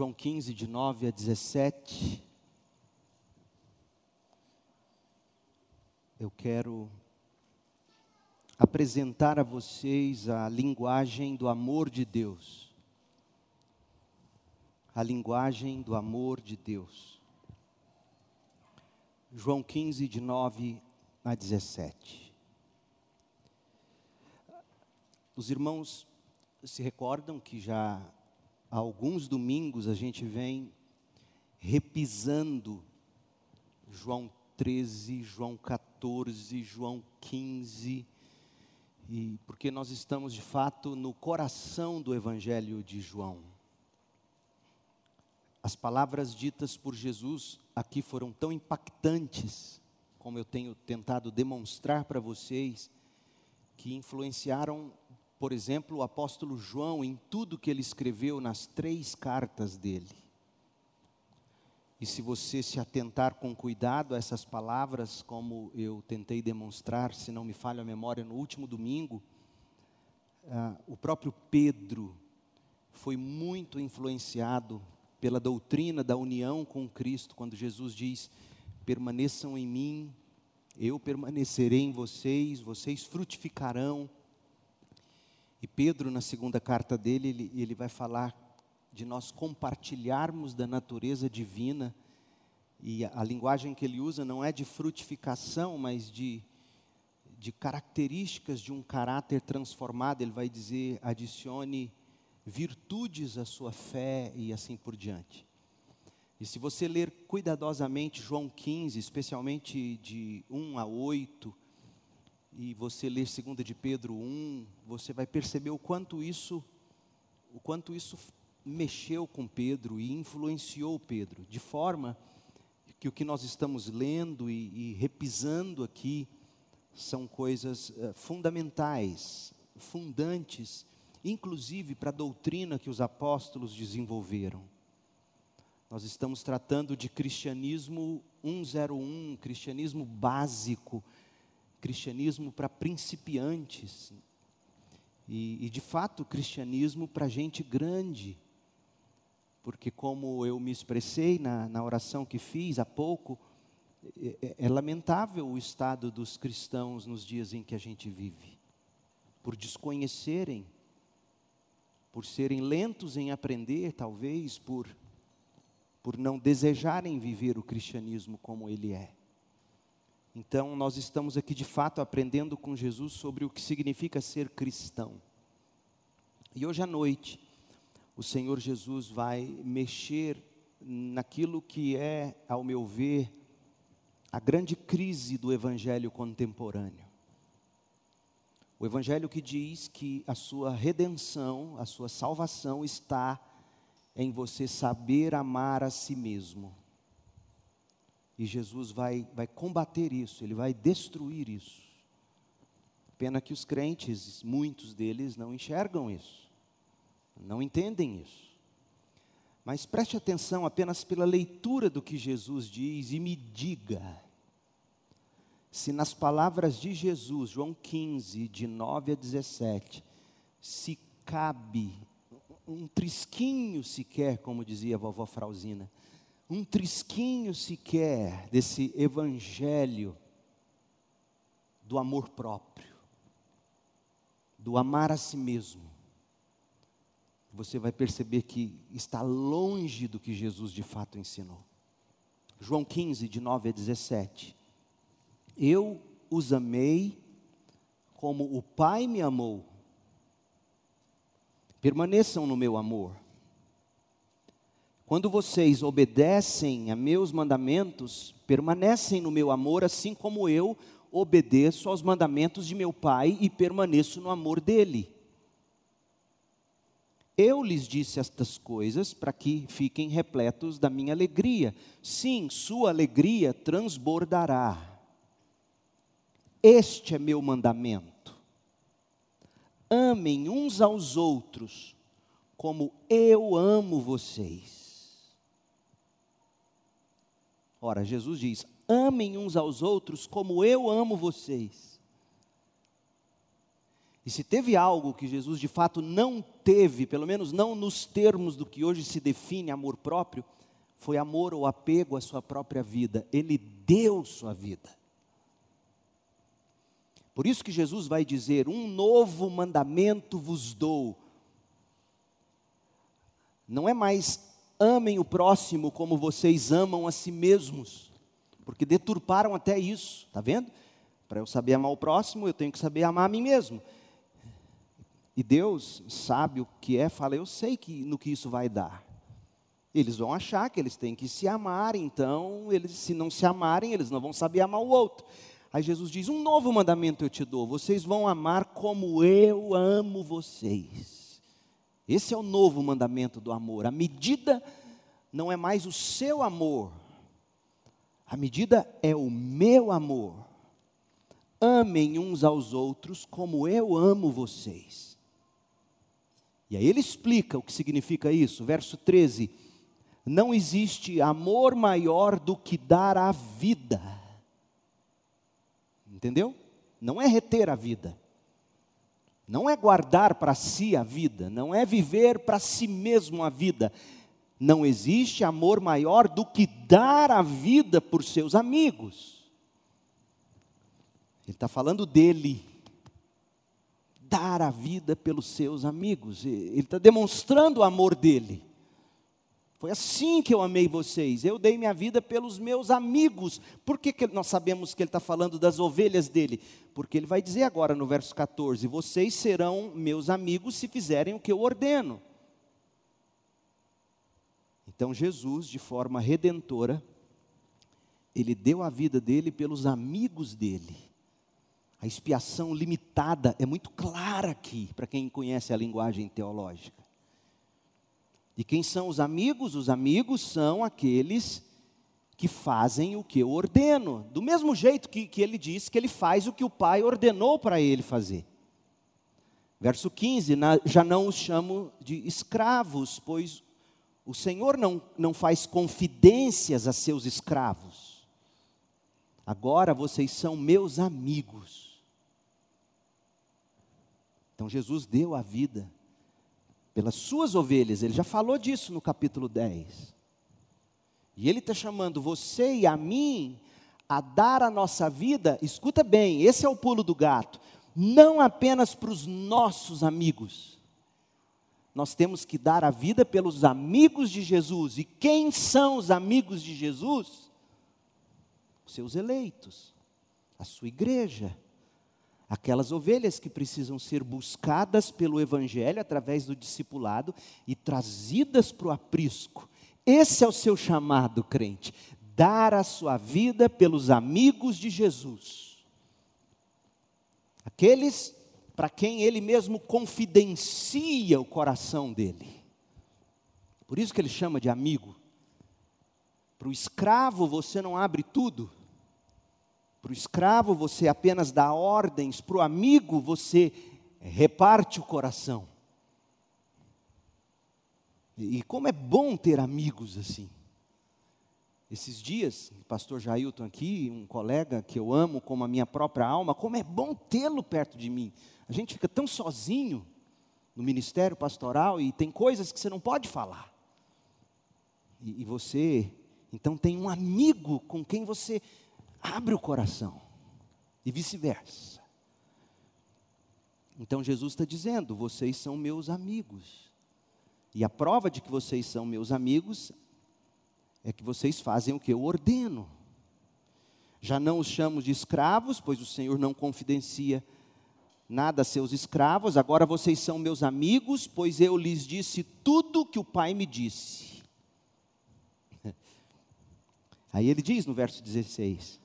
João 15, de 9 a 17. Eu quero apresentar a vocês a linguagem do amor de Deus. A linguagem do amor de Deus. João 15, de 9 a 17. Os irmãos se recordam que já alguns domingos a gente vem repisando João 13, João 14, João 15, e porque nós estamos de fato no coração do Evangelho de João. As palavras ditas por Jesus aqui foram tão impactantes, como eu tenho tentado demonstrar para vocês, que influenciaram por exemplo, o apóstolo João em tudo que ele escreveu nas três cartas dele. E se você se atentar com cuidado a essas palavras, como eu tentei demonstrar, se não me falha a memória, no último domingo, uh, o próprio Pedro foi muito influenciado pela doutrina da união com Cristo, quando Jesus diz: permaneçam em mim, eu permanecerei em vocês, vocês frutificarão e Pedro, na segunda carta dele, ele, ele vai falar de nós compartilharmos da natureza divina, e a, a linguagem que ele usa não é de frutificação, mas de, de características de um caráter transformado. Ele vai dizer: adicione virtudes à sua fé e assim por diante. E se você ler cuidadosamente João 15, especialmente de 1 a 8, e você ler 2 de Pedro 1, você vai perceber o quanto isso o quanto isso mexeu com Pedro e influenciou Pedro, de forma que o que nós estamos lendo e, e repisando aqui são coisas uh, fundamentais, fundantes, inclusive para a doutrina que os apóstolos desenvolveram. Nós estamos tratando de cristianismo 101, cristianismo básico, cristianismo para principiantes. E, e, de fato, cristianismo para gente grande. Porque, como eu me expressei na, na oração que fiz há pouco, é, é, é lamentável o estado dos cristãos nos dias em que a gente vive, por desconhecerem, por serem lentos em aprender, talvez, por, por não desejarem viver o cristianismo como ele é. Então, nós estamos aqui de fato aprendendo com Jesus sobre o que significa ser cristão. E hoje à noite, o Senhor Jesus vai mexer naquilo que é, ao meu ver, a grande crise do evangelho contemporâneo. O evangelho que diz que a sua redenção, a sua salvação está em você saber amar a si mesmo. E Jesus vai, vai combater isso, ele vai destruir isso. Pena que os crentes, muitos deles, não enxergam isso, não entendem isso. Mas preste atenção apenas pela leitura do que Jesus diz e me diga se nas palavras de Jesus, João 15, de 9 a 17, se cabe um trisquinho sequer, como dizia a vovó Frauzina, um trisquinho sequer desse evangelho do amor próprio, do amar a si mesmo, você vai perceber que está longe do que Jesus de fato ensinou. João 15, de 9 a 17. Eu os amei como o Pai me amou. Permaneçam no meu amor. Quando vocês obedecem a meus mandamentos, permanecem no meu amor, assim como eu obedeço aos mandamentos de meu Pai e permaneço no amor dele. Eu lhes disse estas coisas para que fiquem repletos da minha alegria. Sim, sua alegria transbordará. Este é meu mandamento. Amem uns aos outros, como eu amo vocês. Ora, Jesus diz: amem uns aos outros como eu amo vocês. E se teve algo que Jesus de fato não teve, pelo menos não nos termos do que hoje se define amor próprio, foi amor ou apego à sua própria vida. Ele deu sua vida. Por isso que Jesus vai dizer: Um novo mandamento vos dou. Não é mais amem o próximo como vocês amam a si mesmos, porque deturparam até isso, está vendo? Para eu saber amar o próximo, eu tenho que saber amar a mim mesmo. E Deus sabe o que é, fala, eu sei que, no que isso vai dar. Eles vão achar que eles têm que se amar, então, eles, se não se amarem, eles não vão saber amar o outro. Aí Jesus diz: Um novo mandamento eu te dou, vocês vão amar como eu amo vocês. Esse é o novo mandamento do amor. A medida não é mais o seu amor, a medida é o meu amor. Amem uns aos outros como eu amo vocês. E aí ele explica o que significa isso, verso 13: Não existe amor maior do que dar a vida. Entendeu? Não é reter a vida. Não é guardar para si a vida, não é viver para si mesmo a vida. Não existe amor maior do que dar a vida por seus amigos. Ele está falando dele, dar a vida pelos seus amigos. Ele está demonstrando o amor dele. Foi assim que eu amei vocês. Eu dei minha vida pelos meus amigos. Por que, que nós sabemos que ele está falando das ovelhas dele? Porque ele vai dizer agora no verso 14: Vocês serão meus amigos se fizerem o que eu ordeno. Então Jesus, de forma redentora, ele deu a vida dele pelos amigos dele. A expiação limitada é muito clara aqui, para quem conhece a linguagem teológica. E quem são os amigos? Os amigos são aqueles que fazem o que eu ordeno, do mesmo jeito que, que ele diz que ele faz o que o pai ordenou para ele fazer. Verso 15: na, Já não os chamo de escravos, pois o Senhor não, não faz confidências a seus escravos. Agora vocês são meus amigos. Então Jesus deu a vida pelas suas ovelhas, ele já falou disso no capítulo 10. E ele está chamando você e a mim a dar a nossa vida, escuta bem, esse é o pulo do gato, não apenas para os nossos amigos, nós temos que dar a vida pelos amigos de Jesus. E quem são os amigos de Jesus? Os seus eleitos, a sua igreja aquelas ovelhas que precisam ser buscadas pelo Evangelho através do discipulado e trazidas para o aprisco. Esse é o seu chamado, crente, dar a sua vida pelos amigos de Jesus. Aqueles para quem ele mesmo confidencia o coração dele. Por isso que ele chama de amigo. Para o escravo você não abre tudo, para o escravo você apenas dá ordens, para o amigo você reparte o coração. E como é bom ter amigos assim. Esses dias, o pastor Jailton aqui, um colega que eu amo como a minha própria alma, como é bom tê-lo perto de mim. A gente fica tão sozinho no ministério pastoral e tem coisas que você não pode falar. E, e você, então, tem um amigo com quem você abre o coração, e vice-versa. Então Jesus está dizendo: vocês são meus amigos, e a prova de que vocês são meus amigos é que vocês fazem o que eu ordeno. Já não os chamo de escravos, pois o Senhor não confidencia nada a seus escravos, agora vocês são meus amigos, pois eu lhes disse tudo que o Pai me disse. Aí ele diz no verso 16: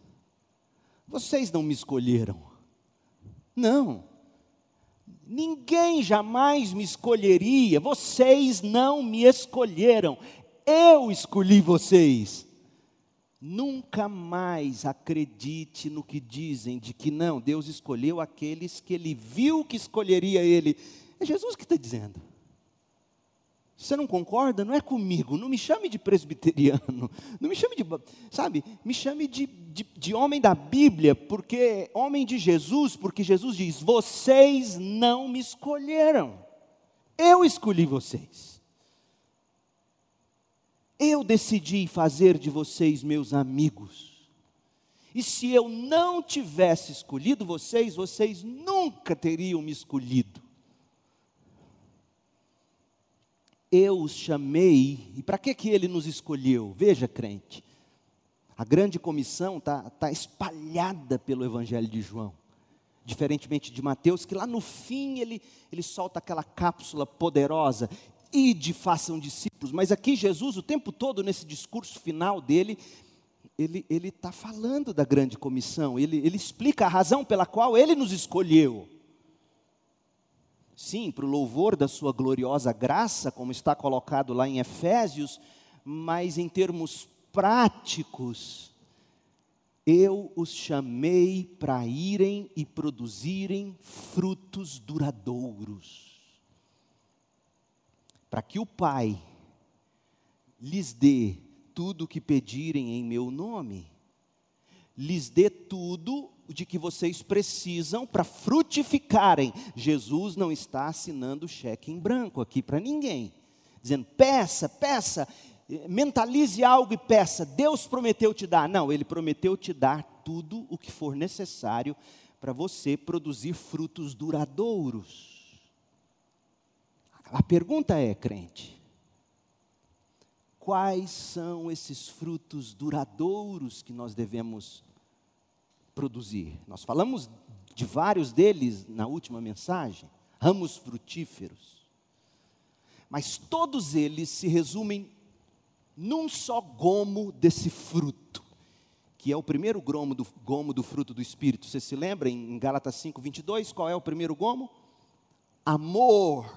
vocês não me escolheram. Não. Ninguém jamais me escolheria. Vocês não me escolheram. Eu escolhi vocês. Nunca mais acredite no que dizem de que não, Deus escolheu aqueles que ele viu que escolheria ele. É Jesus que está dizendo. Você não concorda? Não é comigo. Não me chame de presbiteriano. Não me chame de. Sabe? Me chame de, de, de, homem da Bíblia, porque. Homem de Jesus, porque Jesus diz: Vocês não me escolheram. Eu escolhi vocês. Eu decidi fazer de vocês meus amigos. E se eu não tivesse escolhido vocês, vocês nunca teriam me escolhido. Eu os chamei, e para que, que ele nos escolheu? Veja, crente, a grande comissão está tá espalhada pelo Evangelho de João, diferentemente de Mateus, que lá no fim ele, ele solta aquela cápsula poderosa, ide, façam discípulos, mas aqui Jesus, o tempo todo, nesse discurso final dele, ele está falando da grande comissão, ele, ele explica a razão pela qual ele nos escolheu. Sim, para o louvor da sua gloriosa graça, como está colocado lá em Efésios, mas em termos práticos, eu os chamei para irem e produzirem frutos duradouros, para que o Pai lhes dê tudo o que pedirem em meu nome, lhes dê tudo de que vocês precisam para frutificarem. Jesus não está assinando cheque em branco aqui para ninguém, dizendo peça, peça, mentalize algo e peça. Deus prometeu te dar. Não, ele prometeu te dar tudo o que for necessário para você produzir frutos duradouros. A pergunta é, crente, quais são esses frutos duradouros que nós devemos produzir. Nós falamos de vários deles na última mensagem, ramos frutíferos. Mas todos eles se resumem num só gomo desse fruto, que é o primeiro gomo do, gomo do fruto do Espírito. Você se lembra em Gálatas 5, 22? Qual é o primeiro gomo? Amor.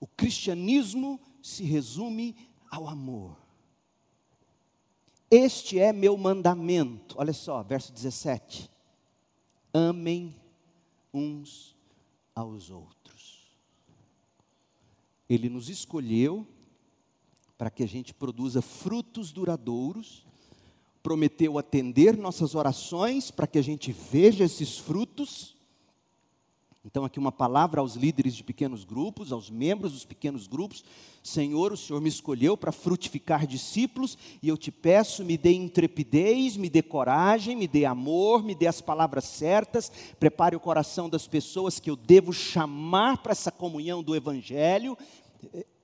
O cristianismo se resume ao amor. Este é meu mandamento. Olha só, verso 17. Amem uns aos outros. Ele nos escolheu para que a gente produza frutos duradouros, prometeu atender nossas orações para que a gente veja esses frutos então, aqui uma palavra aos líderes de pequenos grupos, aos membros dos pequenos grupos. Senhor, o Senhor me escolheu para frutificar discípulos, e eu te peço, me dê intrepidez, me dê coragem, me dê amor, me dê as palavras certas, prepare o coração das pessoas que eu devo chamar para essa comunhão do Evangelho.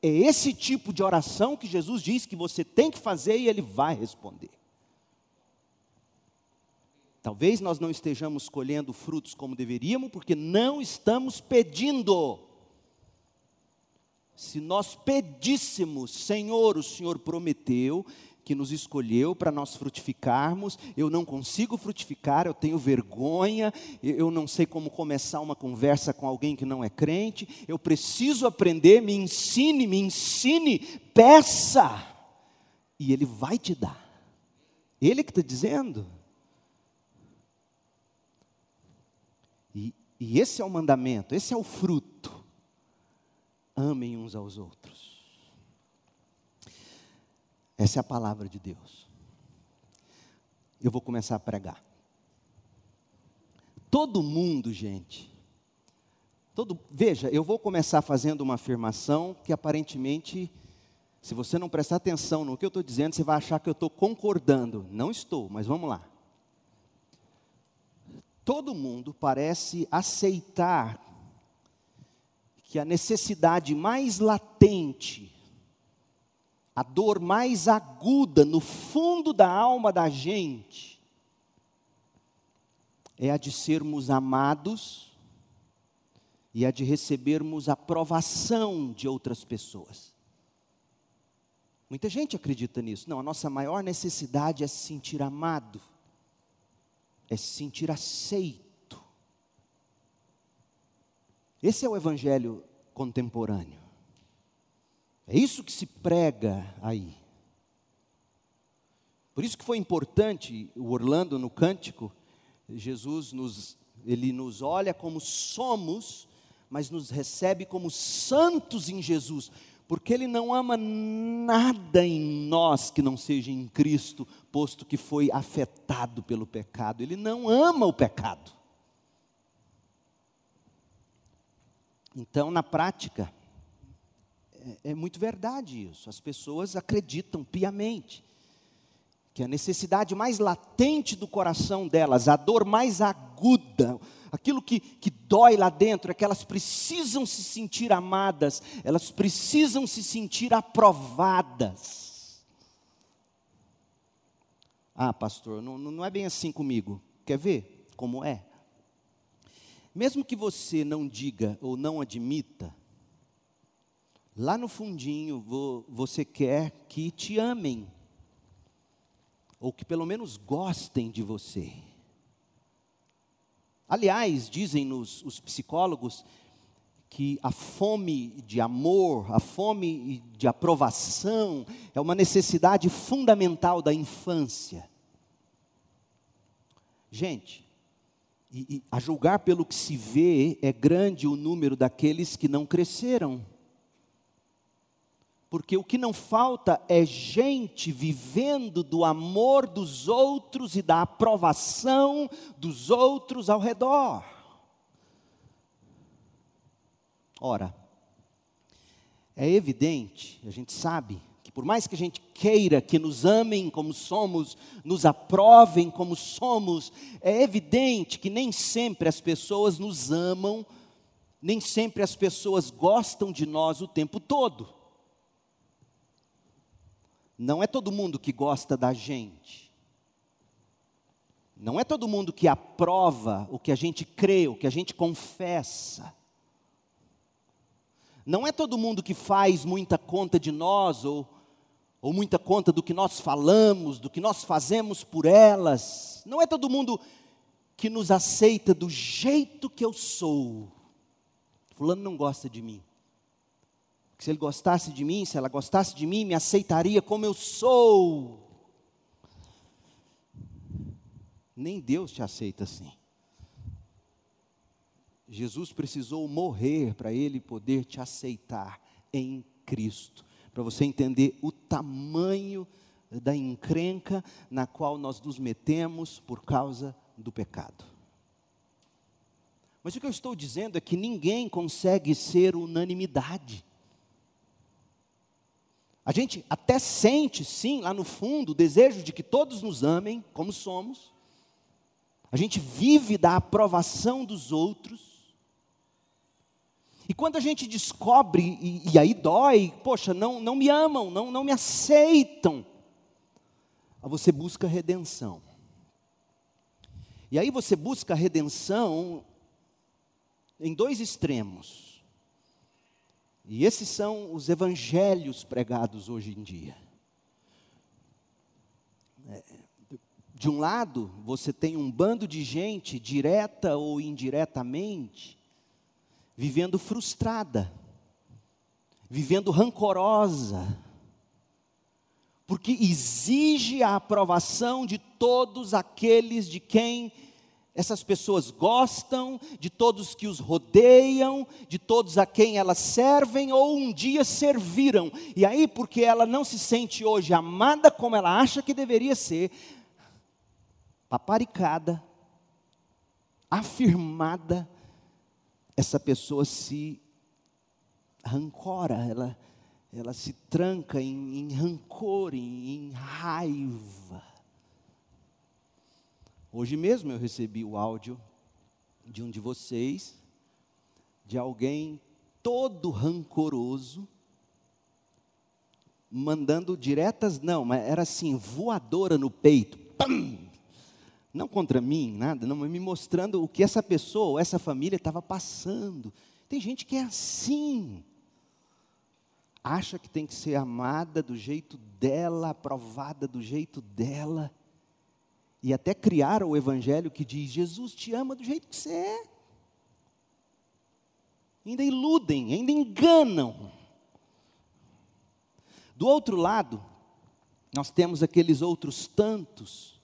É esse tipo de oração que Jesus diz que você tem que fazer e Ele vai responder. Talvez nós não estejamos colhendo frutos como deveríamos, porque não estamos pedindo. Se nós pedíssemos, Senhor, o Senhor prometeu que nos escolheu para nós frutificarmos, eu não consigo frutificar, eu tenho vergonha, eu não sei como começar uma conversa com alguém que não é crente, eu preciso aprender, me ensine, me ensine, peça, e Ele vai te dar. Ele que está dizendo. E esse é o mandamento, esse é o fruto. Amem uns aos outros. Essa é a palavra de Deus. Eu vou começar a pregar. Todo mundo, gente, todo, veja, eu vou começar fazendo uma afirmação que aparentemente, se você não prestar atenção no que eu estou dizendo, você vai achar que eu estou concordando. Não estou, mas vamos lá todo mundo parece aceitar que a necessidade mais latente, a dor mais aguda no fundo da alma da gente, é a de sermos amados e a de recebermos aprovação de outras pessoas. Muita gente acredita nisso. Não, a nossa maior necessidade é se sentir amado é se sentir aceito. Esse é o evangelho contemporâneo. É isso que se prega aí. Por isso que foi importante o Orlando no cântico, Jesus nos ele nos olha como somos, mas nos recebe como santos em Jesus, porque Ele não ama nada em nós que não seja em Cristo, posto que foi afetado pelo pecado. Ele não ama o pecado. Então, na prática, é, é muito verdade isso. As pessoas acreditam piamente que a necessidade mais latente do coração delas, a dor mais aguda, aquilo que, que dói lá dentro, é que elas precisam se sentir amadas, elas precisam se sentir aprovadas. Ah, pastor, não, não é bem assim comigo. Quer ver como é? Mesmo que você não diga ou não admita, lá no fundinho você quer que te amem ou que pelo menos gostem de você. Aliás, dizem-nos os psicólogos que a fome de amor, a fome de aprovação, é uma necessidade fundamental da infância. Gente, e, e, a julgar pelo que se vê, é grande o número daqueles que não cresceram porque o que não falta é gente vivendo do amor dos outros e da aprovação dos outros ao redor. Ora, é evidente, a gente sabe, que por mais que a gente queira que nos amem como somos, nos aprovem como somos, é evidente que nem sempre as pessoas nos amam, nem sempre as pessoas gostam de nós o tempo todo. Não é todo mundo que gosta da gente. Não é todo mundo que aprova o que a gente crê, o que a gente confessa. Não é todo mundo que faz muita conta de nós, ou, ou muita conta do que nós falamos, do que nós fazemos por elas. Não é todo mundo que nos aceita do jeito que eu sou. Fulano não gosta de mim se ele gostasse de mim, se ela gostasse de mim, me aceitaria como eu sou. Nem Deus te aceita assim. Jesus precisou morrer para ele poder te aceitar em Cristo, para você entender o tamanho da encrenca na qual nós nos metemos por causa do pecado. Mas o que eu estou dizendo é que ninguém consegue ser unanimidade. A gente até sente, sim, lá no fundo, o desejo de que todos nos amem como somos. A gente vive da aprovação dos outros. E quando a gente descobre, e, e aí dói, poxa, não, não me amam, não, não me aceitam. Você busca redenção. E aí você busca redenção em dois extremos. E esses são os evangelhos pregados hoje em dia. É, de um lado, você tem um bando de gente, direta ou indiretamente, vivendo frustrada, vivendo rancorosa, porque exige a aprovação de todos aqueles de quem essas pessoas gostam de todos que os rodeiam, de todos a quem elas servem ou um dia serviram. E aí, porque ela não se sente hoje amada como ela acha que deveria ser, paparicada, afirmada, essa pessoa se rancora, ela, ela se tranca em, em rancor, em, em raiva. Hoje mesmo eu recebi o áudio de um de vocês, de alguém todo rancoroso, mandando diretas, não, mas era assim, voadora no peito. Pam! Não contra mim, nada, não, mas me mostrando o que essa pessoa, ou essa família estava passando. Tem gente que é assim. Acha que tem que ser amada do jeito dela, aprovada do jeito dela e até criaram o evangelho que diz: Jesus te ama do jeito que você é. Ainda iludem, ainda enganam. Do outro lado, nós temos aqueles outros tantos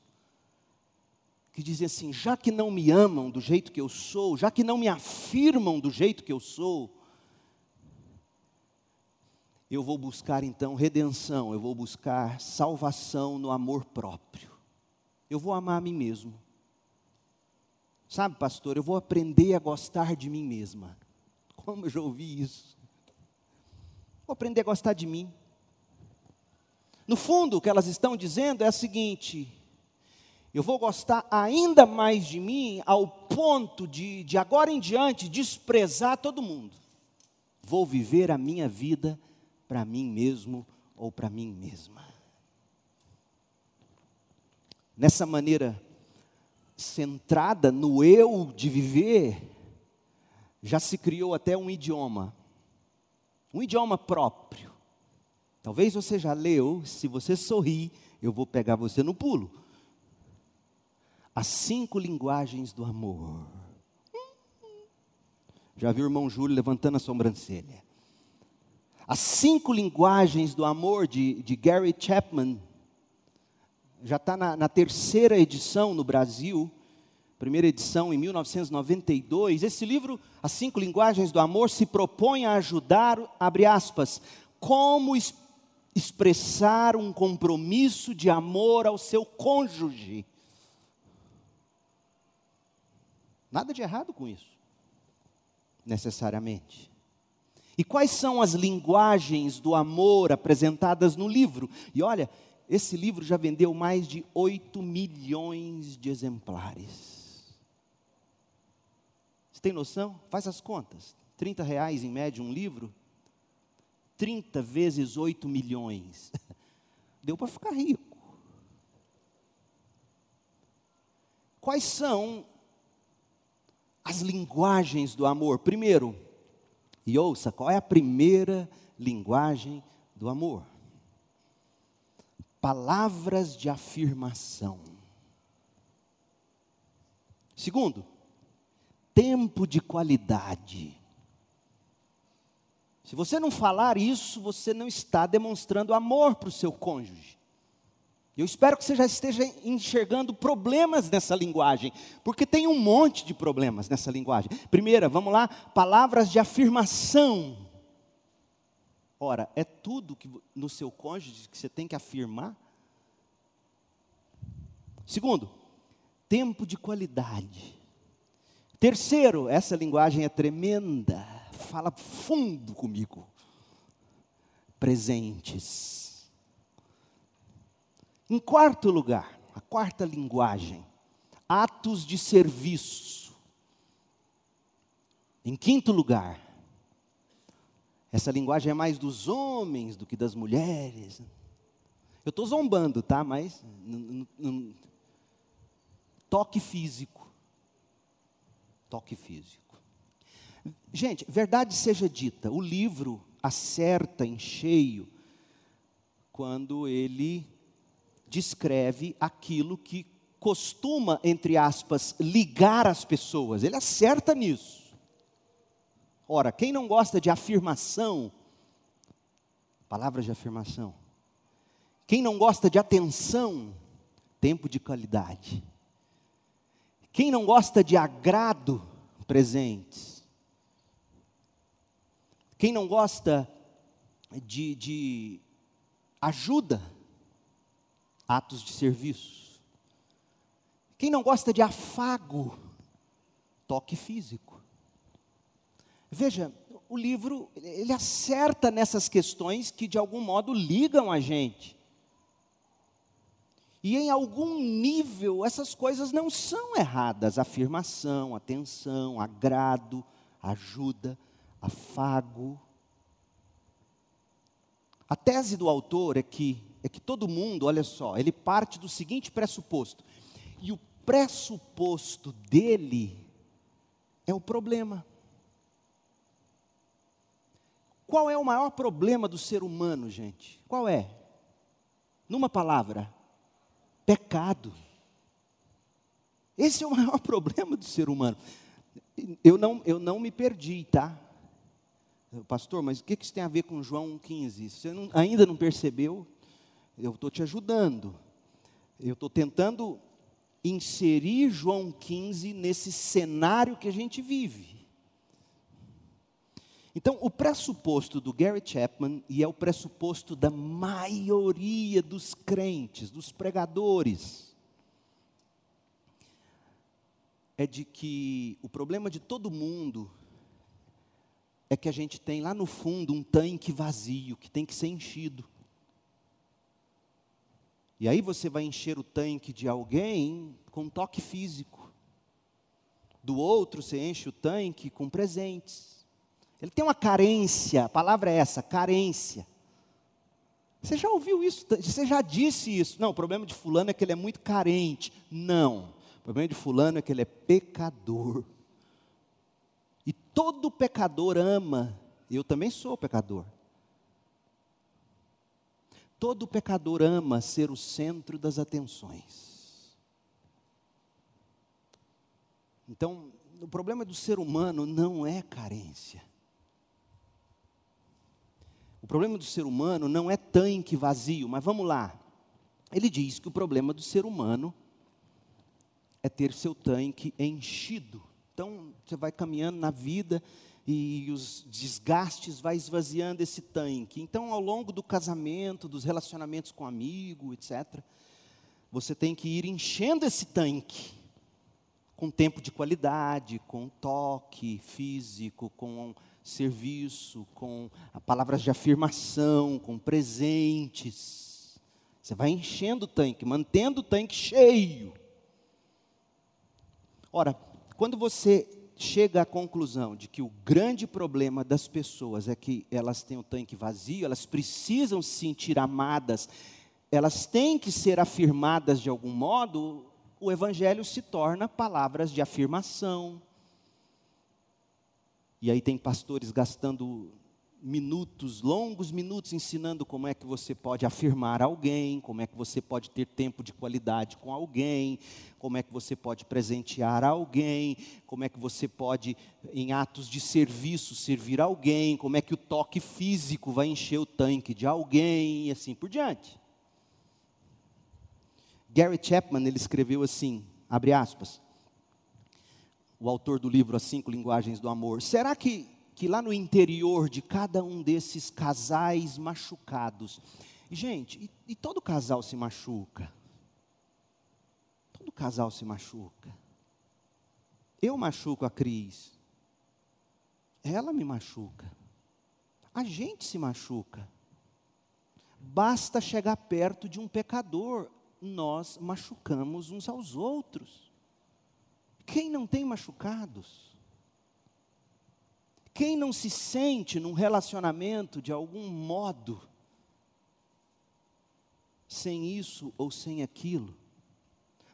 que dizem assim: já que não me amam do jeito que eu sou, já que não me afirmam do jeito que eu sou, eu vou buscar então redenção, eu vou buscar salvação no amor próprio. Eu vou amar a mim mesmo. Sabe, pastor, eu vou aprender a gostar de mim mesma. Como eu já ouvi isso. Vou aprender a gostar de mim. No fundo, o que elas estão dizendo é o seguinte: eu vou gostar ainda mais de mim ao ponto de, de agora em diante, desprezar todo mundo. Vou viver a minha vida para mim mesmo ou para mim mesma. Nessa maneira centrada no eu de viver, já se criou até um idioma, um idioma próprio. Talvez você já leu, se você sorrir, eu vou pegar você no pulo. As cinco linguagens do amor. Já viu o irmão Júlio levantando a sobrancelha? As cinco linguagens do amor de, de Gary Chapman já está na, na, terceira edição no Brasil, primeira edição em 1992. Esse livro, As Cinco Linguagens do Amor, se propõe a ajudar, abre aspas, como es, expressar um compromisso de amor ao seu cônjuge. Nada de errado com isso, necessariamente. E quais são as linguagens do amor apresentadas no livro? E olha, esse livro já vendeu mais de 8 milhões de exemplares. Você tem noção? Faz as contas. 30 reais em média um livro. 30 vezes 8 milhões. Deu para ficar rico. Quais são as linguagens do amor? Primeiro, e ouça, qual é a primeira linguagem do amor? Palavras de afirmação. Segundo, tempo de qualidade. Se você não falar isso, você não está demonstrando amor para o seu cônjuge. Eu espero que você já esteja enxergando problemas nessa linguagem, porque tem um monte de problemas nessa linguagem. Primeira, vamos lá, palavras de afirmação. Ora, é tudo que no seu cônjuge que você tem que afirmar? Segundo, tempo de qualidade. Terceiro, essa linguagem é tremenda, fala fundo comigo. Presentes. Em quarto lugar, a quarta linguagem, atos de serviço. Em quinto lugar, essa linguagem é mais dos homens do que das mulheres. Eu estou zombando, tá? Mas toque físico. Toque físico. Gente, verdade seja dita, o livro acerta em cheio quando ele descreve aquilo que costuma, entre aspas, ligar as pessoas. Ele acerta nisso. Ora, quem não gosta de afirmação, palavras de afirmação, quem não gosta de atenção, tempo de qualidade. Quem não gosta de agrado, presentes. Quem não gosta de, de ajuda, atos de serviço. Quem não gosta de afago, toque físico. Veja, o livro, ele acerta nessas questões que de algum modo ligam a gente. E em algum nível essas coisas não são erradas: afirmação, atenção, agrado, ajuda, afago. A tese do autor é que é que todo mundo, olha só, ele parte do seguinte pressuposto. E o pressuposto dele é o problema. Qual é o maior problema do ser humano, gente? Qual é? Numa palavra, pecado. Esse é o maior problema do ser humano. Eu não, eu não me perdi, tá? Pastor, mas o que isso tem a ver com João 15? Você não, ainda não percebeu? Eu estou te ajudando. Eu estou tentando inserir João 15 nesse cenário que a gente vive. Então, o pressuposto do Gary Chapman, e é o pressuposto da maioria dos crentes, dos pregadores, é de que o problema de todo mundo é que a gente tem lá no fundo um tanque vazio que tem que ser enchido. E aí você vai encher o tanque de alguém com toque físico. Do outro você enche o tanque com presentes. Ele tem uma carência, a palavra é essa, carência. Você já ouviu isso? Você já disse isso? Não, o problema de fulano é que ele é muito carente. Não. O problema de fulano é que ele é pecador. E todo pecador ama. Eu também sou pecador. Todo pecador ama ser o centro das atenções. Então, o problema do ser humano não é carência. O problema do ser humano não é tanque vazio, mas vamos lá. Ele diz que o problema do ser humano é ter seu tanque enchido. Então, você vai caminhando na vida e os desgastes vai esvaziando esse tanque. Então, ao longo do casamento, dos relacionamentos com amigo, etc., você tem que ir enchendo esse tanque com tempo de qualidade, com toque físico, com serviço, com palavras de afirmação, com presentes. Você vai enchendo o tanque, mantendo o tanque cheio. Ora, quando você chega à conclusão de que o grande problema das pessoas é que elas têm o tanque vazio, elas precisam se sentir amadas, elas têm que ser afirmadas de algum modo, o evangelho se torna palavras de afirmação. E aí tem pastores gastando minutos, longos minutos, ensinando como é que você pode afirmar alguém, como é que você pode ter tempo de qualidade com alguém, como é que você pode presentear alguém, como é que você pode, em atos de serviço, servir alguém, como é que o toque físico vai encher o tanque de alguém e assim por diante. Gary Chapman, ele escreveu assim, abre aspas, o autor do livro As Cinco Linguagens do Amor, será que que lá no interior de cada um desses casais machucados, gente, e, e todo casal se machuca. Todo casal se machuca. Eu machuco a Cris. Ela me machuca. A gente se machuca. Basta chegar perto de um pecador, nós machucamos uns aos outros. Quem não tem machucados? Quem não se sente num relacionamento de algum modo sem isso ou sem aquilo?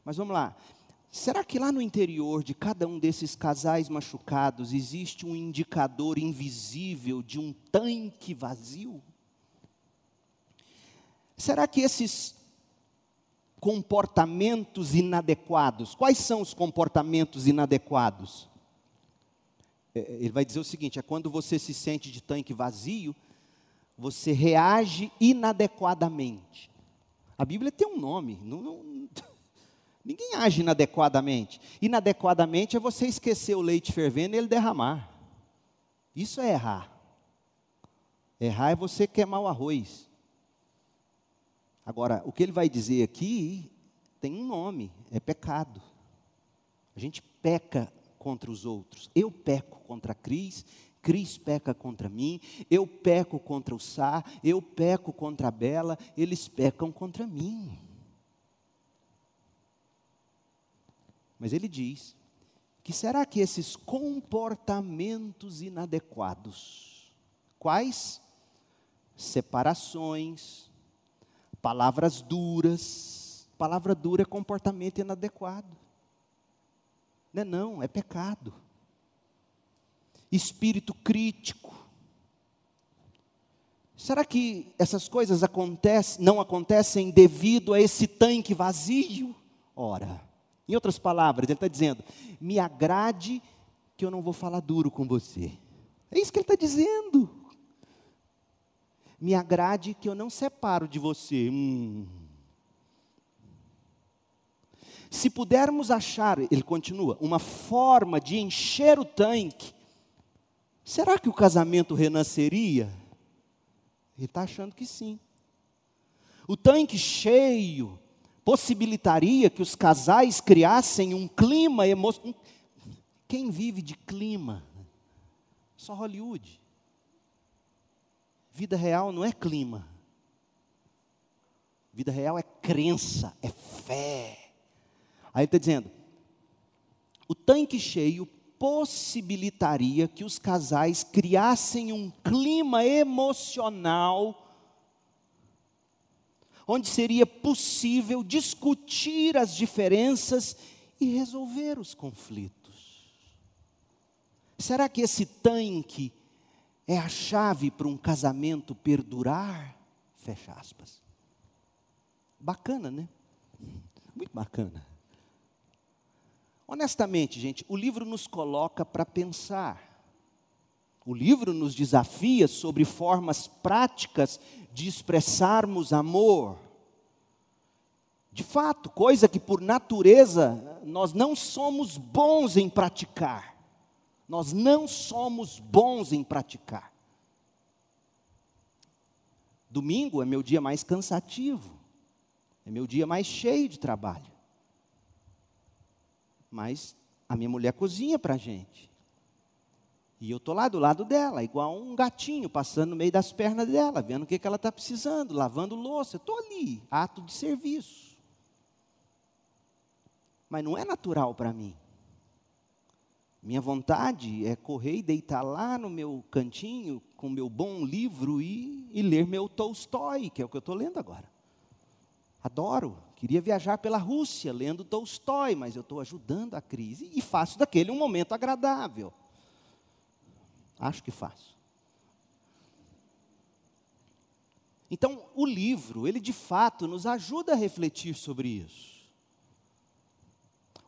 Mas vamos lá. Será que lá no interior de cada um desses casais machucados existe um indicador invisível de um tanque vazio? Será que esses comportamentos inadequados, quais são os comportamentos inadequados? É, é, ele vai dizer o seguinte: é quando você se sente de tanque vazio, você reage inadequadamente. A Bíblia tem um nome, não, não, ninguém age inadequadamente. Inadequadamente é você esquecer o leite fervendo e ele derramar. Isso é errar. Errar é você queimar o arroz. Agora, o que ele vai dizer aqui tem um nome, é pecado. A gente peca contra os outros. Eu peco contra a Cris, Cris peca contra mim, eu peco contra o Sá, eu peco contra a Bela, eles pecam contra mim. Mas ele diz que será que esses comportamentos inadequados, quais? Separações, palavras duras, palavra dura é comportamento inadequado. Não é não, é pecado. Espírito crítico. Será que essas coisas acontecem, não acontecem devido a esse tanque vazio? Ora, em outras palavras, ele está dizendo: me agrade que eu não vou falar duro com você. É isso que ele está dizendo. Me agrade que eu não separo de você. Hum. Se pudermos achar, ele continua, uma forma de encher o tanque, será que o casamento renasceria? Ele está achando que sim. O tanque cheio possibilitaria que os casais criassem um clima emocional. Quem vive de clima? Só Hollywood. Vida real não é clima. Vida real é crença, é fé. Aí ele está dizendo: o tanque cheio possibilitaria que os casais criassem um clima emocional onde seria possível discutir as diferenças e resolver os conflitos. Será que esse tanque é a chave para um casamento perdurar? Fecha aspas. Bacana, né? Muito bacana. Honestamente, gente, o livro nos coloca para pensar. O livro nos desafia sobre formas práticas de expressarmos amor. De fato, coisa que por natureza nós não somos bons em praticar. Nós não somos bons em praticar. Domingo é meu dia mais cansativo, é meu dia mais cheio de trabalho. Mas a minha mulher cozinha para a gente. E eu estou lá do lado dela, igual um gatinho passando no meio das pernas dela, vendo o que, que ela está precisando, lavando louça. Estou ali, ato de serviço. Mas não é natural para mim. Minha vontade é correr e deitar lá no meu cantinho com meu bom livro e, e ler meu Tolstói, que é o que eu estou lendo agora. Adoro. Queria viajar pela Rússia lendo Tolstói, mas eu estou ajudando a crise e faço daquele um momento agradável. Acho que faço. Então, o livro, ele de fato nos ajuda a refletir sobre isso.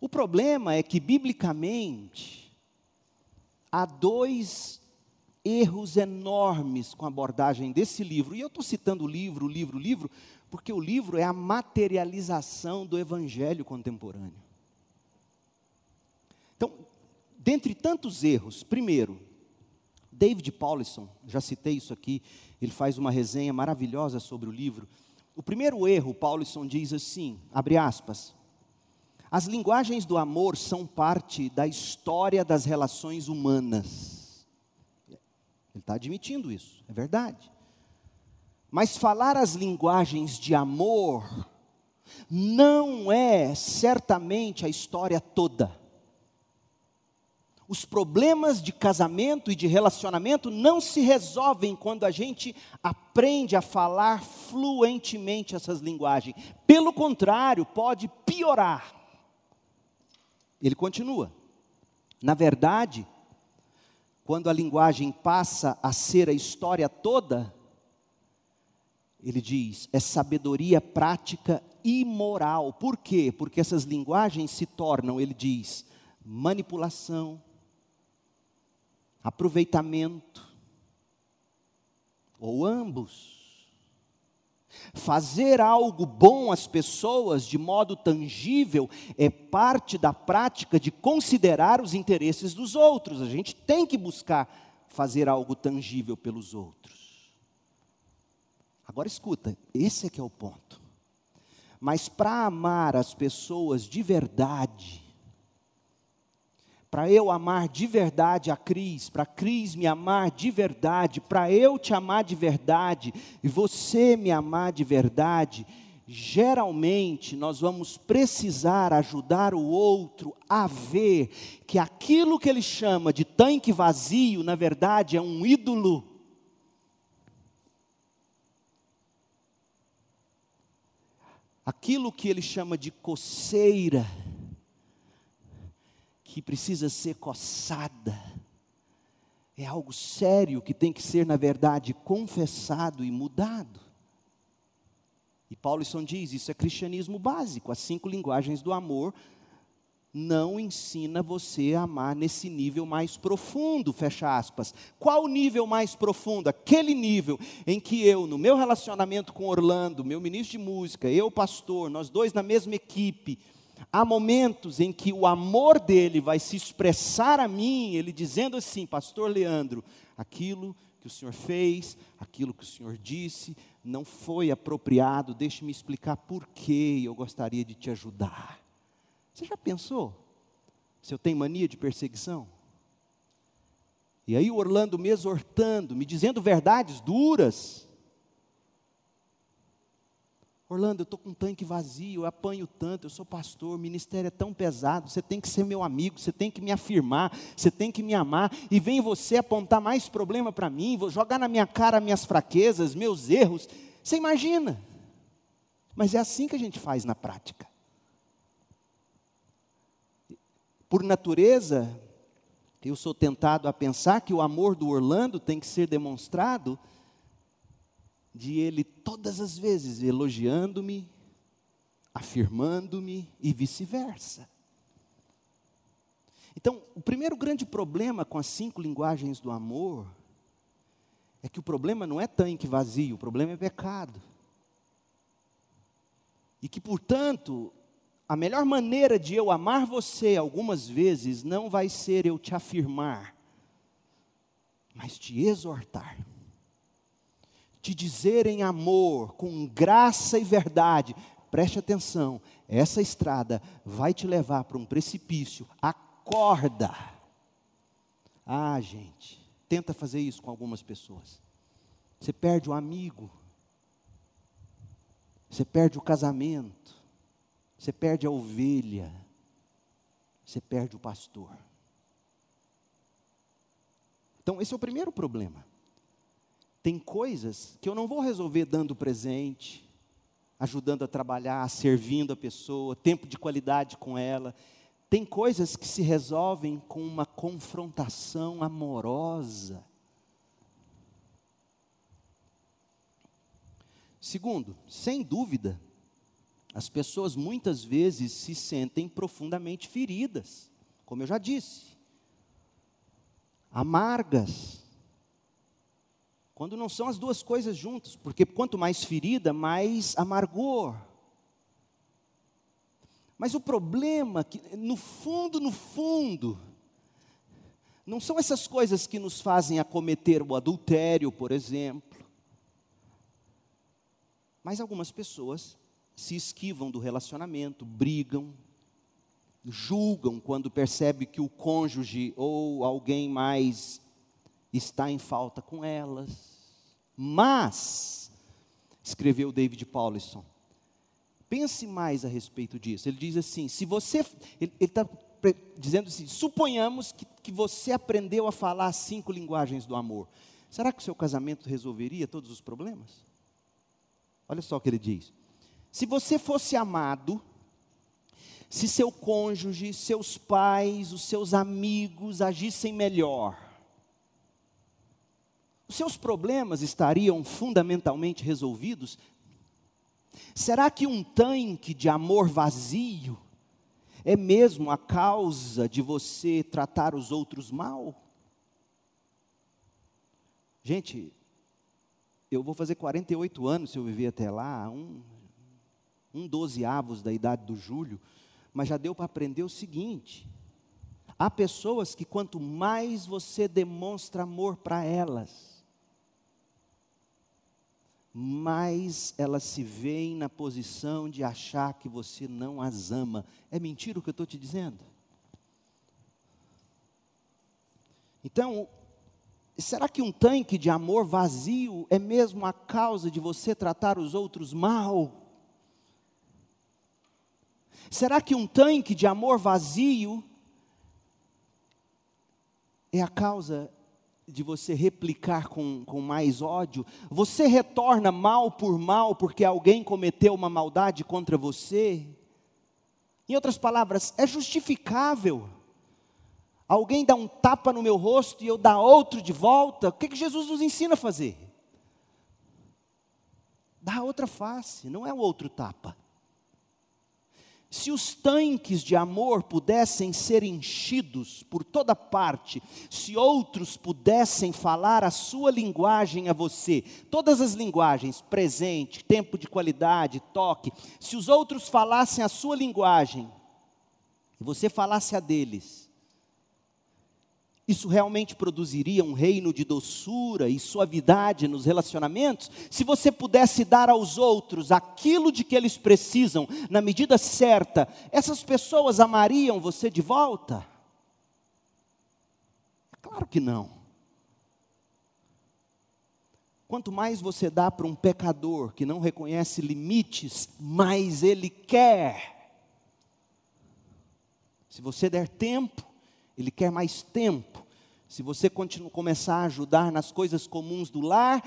O problema é que, biblicamente, há dois erros enormes com a abordagem desse livro. E eu estou citando livro, livro, livro, porque o livro é a materialização do evangelho contemporâneo. Então, dentre tantos erros, primeiro, David Paulison, já citei isso aqui, ele faz uma resenha maravilhosa sobre o livro. O primeiro erro, Paulison diz assim, abre aspas, as linguagens do amor são parte da história das relações humanas. Ele está admitindo isso, é verdade. Mas falar as linguagens de amor não é certamente a história toda. Os problemas de casamento e de relacionamento não se resolvem quando a gente aprende a falar fluentemente essas linguagens. Pelo contrário, pode piorar. Ele continua. Na verdade, quando a linguagem passa a ser a história toda, ele diz, é sabedoria prática e moral. Por quê? Porque essas linguagens se tornam, ele diz, manipulação, aproveitamento, ou ambos. Fazer algo bom às pessoas de modo tangível é parte da prática de considerar os interesses dos outros. A gente tem que buscar fazer algo tangível pelos outros. Agora escuta, esse é que é o ponto. Mas para amar as pessoas de verdade, para eu amar de verdade a Cris, para Cris me amar de verdade, para eu te amar de verdade e você me amar de verdade, geralmente nós vamos precisar ajudar o outro a ver que aquilo que ele chama de tanque vazio, na verdade é um ídolo. Aquilo que ele chama de coceira, que precisa ser coçada. É algo sério que tem que ser, na verdade, confessado e mudado. E Paulson diz: isso é cristianismo básico. As cinco linguagens do amor não ensina você a amar nesse nível mais profundo, fecha aspas. Qual o nível mais profundo? Aquele nível em que eu, no meu relacionamento com Orlando, meu ministro de música, eu, pastor, nós dois na mesma equipe, Há momentos em que o amor dele vai se expressar a mim, ele dizendo assim, Pastor Leandro, aquilo que o Senhor fez, aquilo que o Senhor disse, não foi apropriado, deixe-me explicar por que eu gostaria de te ajudar. Você já pensou se eu tenho mania de perseguição? E aí o Orlando me exortando, me dizendo verdades duras. Orlando, eu estou com um tanque vazio, eu apanho tanto, eu sou pastor, o ministério é tão pesado, você tem que ser meu amigo, você tem que me afirmar, você tem que me amar, e vem você apontar mais problema para mim, vou jogar na minha cara minhas fraquezas, meus erros. Você imagina? Mas é assim que a gente faz na prática. Por natureza, eu sou tentado a pensar que o amor do Orlando tem que ser demonstrado de ele todas as vezes elogiando-me, afirmando-me e vice-versa. Então, o primeiro grande problema com as cinco linguagens do amor é que o problema não é tanque vazio, o problema é pecado. E que, portanto, a melhor maneira de eu amar você algumas vezes não vai ser eu te afirmar, mas te exortar. Te dizer em amor, com graça e verdade, preste atenção, essa estrada vai te levar para um precipício, acorda. Ah, gente, tenta fazer isso com algumas pessoas. Você perde o amigo, você perde o casamento, você perde a ovelha, você perde o pastor. Então, esse é o primeiro problema. Tem coisas que eu não vou resolver dando presente, ajudando a trabalhar, servindo a pessoa, tempo de qualidade com ela. Tem coisas que se resolvem com uma confrontação amorosa. Segundo, sem dúvida, as pessoas muitas vezes se sentem profundamente feridas, como eu já disse, amargas, quando não são as duas coisas juntas, porque quanto mais ferida, mais amargor. Mas o problema é que no fundo, no fundo, não são essas coisas que nos fazem acometer o adultério, por exemplo. Mas algumas pessoas se esquivam do relacionamento, brigam, julgam quando percebe que o cônjuge ou alguém mais está em falta com elas. Mas, escreveu David Paulison, pense mais a respeito disso. Ele diz assim: se você, ele está dizendo assim, suponhamos que, que você aprendeu a falar cinco linguagens do amor. Será que o seu casamento resolveria todos os problemas? Olha só o que ele diz. Se você fosse amado, se seu cônjuge, seus pais, os seus amigos agissem melhor, os seus problemas estariam fundamentalmente resolvidos? Será que um tanque de amor vazio é mesmo a causa de você tratar os outros mal? Gente, eu vou fazer 48 anos se eu viver até lá, um, um dozeavos da idade do Júlio, mas já deu para aprender o seguinte: há pessoas que quanto mais você demonstra amor para elas, mais elas se veem na posição de achar que você não as ama. É mentira o que eu estou te dizendo? Então, será que um tanque de amor vazio é mesmo a causa de você tratar os outros mal? Será que um tanque de amor vazio é a causa de você replicar com, com mais ódio? Você retorna mal por mal porque alguém cometeu uma maldade contra você? Em outras palavras, é justificável. Alguém dá um tapa no meu rosto e eu dar outro de volta. O que, que Jesus nos ensina a fazer? Dá outra face, não é o outro tapa. Se os tanques de amor pudessem ser enchidos por toda parte, se outros pudessem falar a sua linguagem a você, todas as linguagens, presente, tempo de qualidade, toque, se os outros falassem a sua linguagem, e você falasse a deles, isso realmente produziria um reino de doçura e suavidade nos relacionamentos? Se você pudesse dar aos outros aquilo de que eles precisam, na medida certa, essas pessoas amariam você de volta? Claro que não. Quanto mais você dá para um pecador que não reconhece limites, mais ele quer. Se você der tempo, ele quer mais tempo. Se você continua, começar a ajudar nas coisas comuns do lar,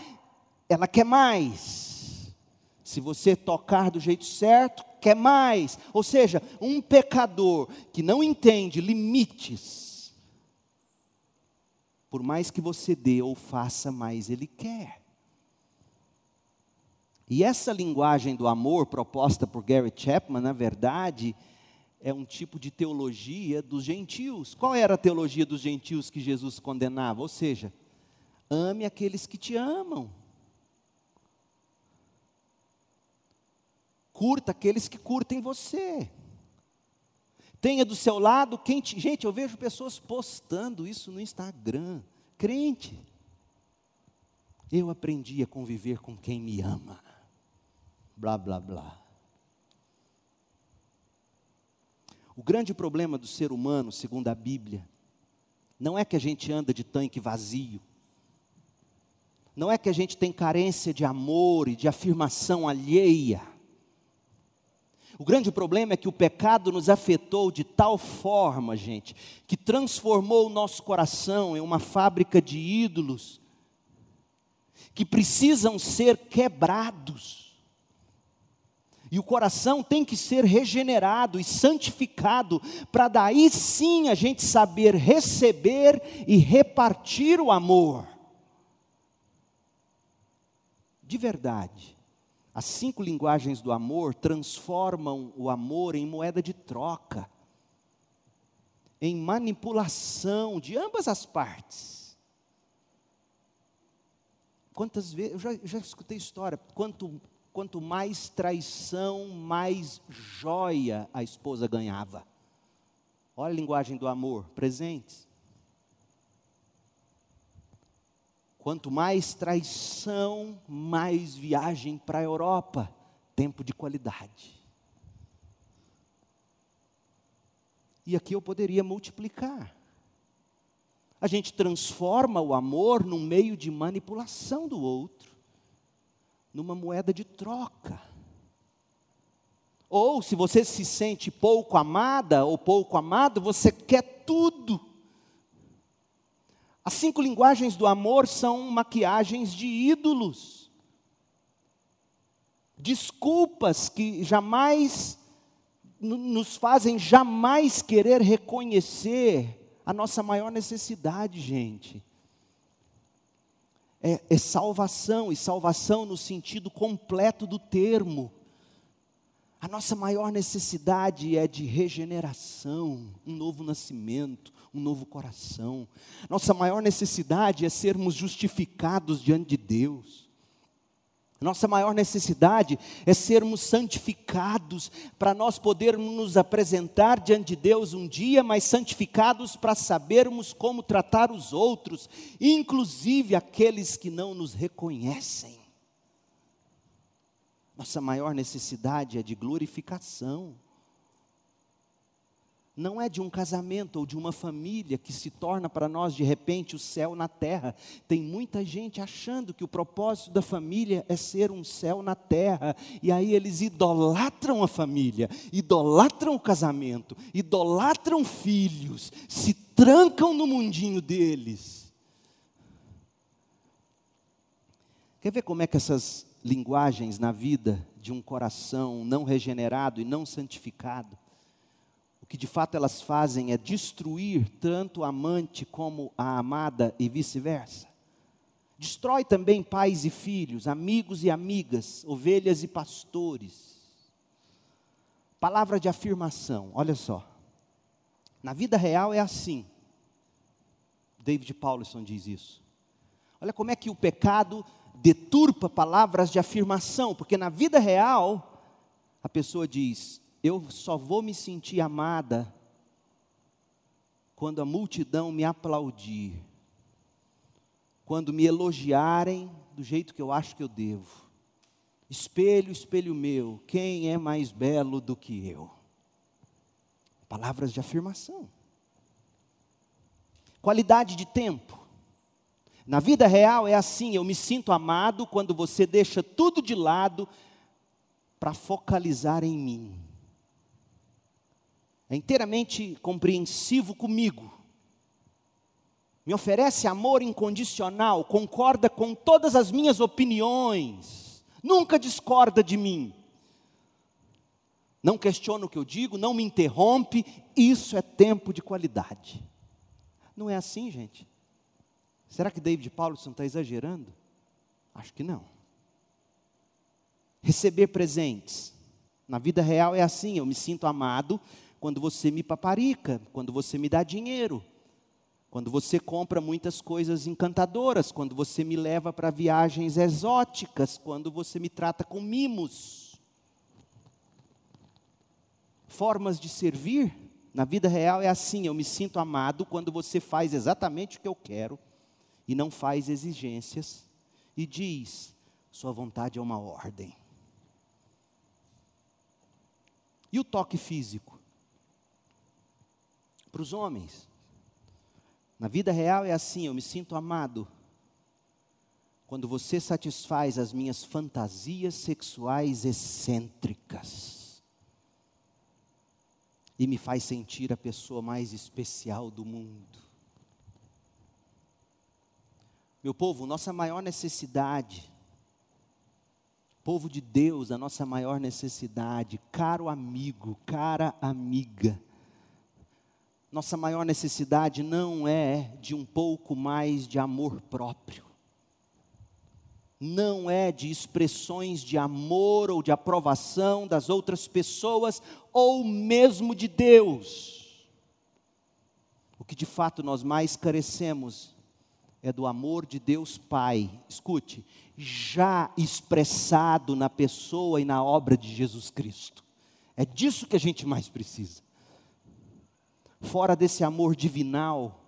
ela quer mais. Se você tocar do jeito certo, quer mais. Ou seja, um pecador que não entende limites, por mais que você dê ou faça, mais ele quer. E essa linguagem do amor proposta por Gary Chapman, na verdade, é um tipo de teologia dos gentios. Qual era a teologia dos gentios que Jesus condenava? Ou seja, ame aqueles que te amam. Curta aqueles que curtem você. Tenha do seu lado quem te. Gente, eu vejo pessoas postando isso no Instagram. Crente. Eu aprendi a conviver com quem me ama blá, blá, blá. O grande problema do ser humano, segundo a Bíblia, não é que a gente anda de tanque vazio, não é que a gente tem carência de amor e de afirmação alheia. O grande problema é que o pecado nos afetou de tal forma, gente, que transformou o nosso coração em uma fábrica de ídolos que precisam ser quebrados. E o coração tem que ser regenerado e santificado, para daí sim a gente saber receber e repartir o amor. De verdade, as cinco linguagens do amor transformam o amor em moeda de troca, em manipulação de ambas as partes. Quantas vezes, eu já, já escutei história, quanto quanto mais traição, mais joia a esposa ganhava. Olha a linguagem do amor, presentes. Quanto mais traição, mais viagem para a Europa, tempo de qualidade. E aqui eu poderia multiplicar. A gente transforma o amor num meio de manipulação do outro numa moeda de troca. Ou se você se sente pouco amada ou pouco amado, você quer tudo. As cinco linguagens do amor são maquiagens de ídolos. Desculpas que jamais nos fazem jamais querer reconhecer a nossa maior necessidade, gente é, é salvação, e salvação no sentido completo do termo. A nossa maior necessidade é de regeneração, um novo nascimento, um novo coração. Nossa maior necessidade é sermos justificados diante de Deus. Nossa maior necessidade é sermos santificados, para nós podermos nos apresentar diante de Deus um dia, mas santificados para sabermos como tratar os outros, inclusive aqueles que não nos reconhecem. Nossa maior necessidade é de glorificação não é de um casamento ou de uma família que se torna para nós de repente o céu na terra. Tem muita gente achando que o propósito da família é ser um céu na terra, e aí eles idolatram a família, idolatram o casamento, idolatram filhos, se trancam no mundinho deles. Quer ver como é que essas linguagens na vida de um coração não regenerado e não santificado que de fato elas fazem é destruir tanto o amante como a amada e vice-versa. Destrói também pais e filhos, amigos e amigas, ovelhas e pastores. Palavra de afirmação, olha só. Na vida real é assim. David Paulson diz isso. Olha como é que o pecado deturpa palavras de afirmação, porque na vida real a pessoa diz: eu só vou me sentir amada quando a multidão me aplaudir, quando me elogiarem do jeito que eu acho que eu devo. Espelho, espelho meu, quem é mais belo do que eu? Palavras de afirmação. Qualidade de tempo. Na vida real é assim, eu me sinto amado quando você deixa tudo de lado para focalizar em mim. É inteiramente compreensivo comigo. Me oferece amor incondicional, concorda com todas as minhas opiniões, nunca discorda de mim. Não questiona o que eu digo, não me interrompe, isso é tempo de qualidade. Não é assim, gente? Será que David Paulson está exagerando? Acho que não. Receber presentes. Na vida real é assim, eu me sinto amado quando você me paparica, quando você me dá dinheiro, quando você compra muitas coisas encantadoras, quando você me leva para viagens exóticas, quando você me trata com mimos. Formas de servir na vida real é assim, eu me sinto amado quando você faz exatamente o que eu quero e não faz exigências e diz: sua vontade é uma ordem. E o toque físico? Para os homens. Na vida real é assim, eu me sinto amado quando você satisfaz as minhas fantasias sexuais excêntricas e me faz sentir a pessoa mais especial do mundo. Meu povo, nossa maior necessidade Povo de Deus, a nossa maior necessidade, caro amigo, cara amiga, nossa maior necessidade não é de um pouco mais de amor próprio, não é de expressões de amor ou de aprovação das outras pessoas, ou mesmo de Deus. O que de fato nós mais carecemos é do amor de Deus Pai. Escute, já expressado na pessoa e na obra de Jesus Cristo. É disso que a gente mais precisa. Fora desse amor divinal,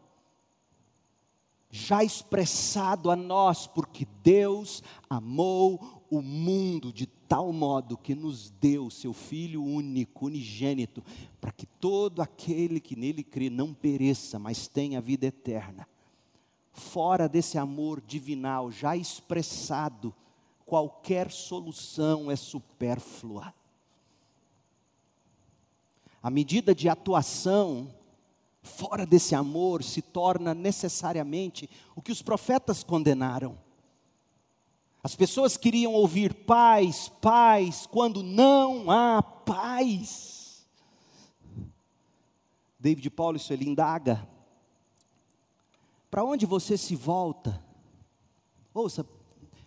já expressado a nós, porque Deus amou o mundo de tal modo que nos deu seu Filho único, unigênito, para que todo aquele que nele crê não pereça, mas tenha vida eterna fora desse amor divinal já expressado, qualquer solução é supérflua. A medida de atuação fora desse amor se torna necessariamente o que os profetas condenaram. As pessoas queriam ouvir paz, paz, quando não há paz. David Paulson ele indaga para onde você se volta? Ouça,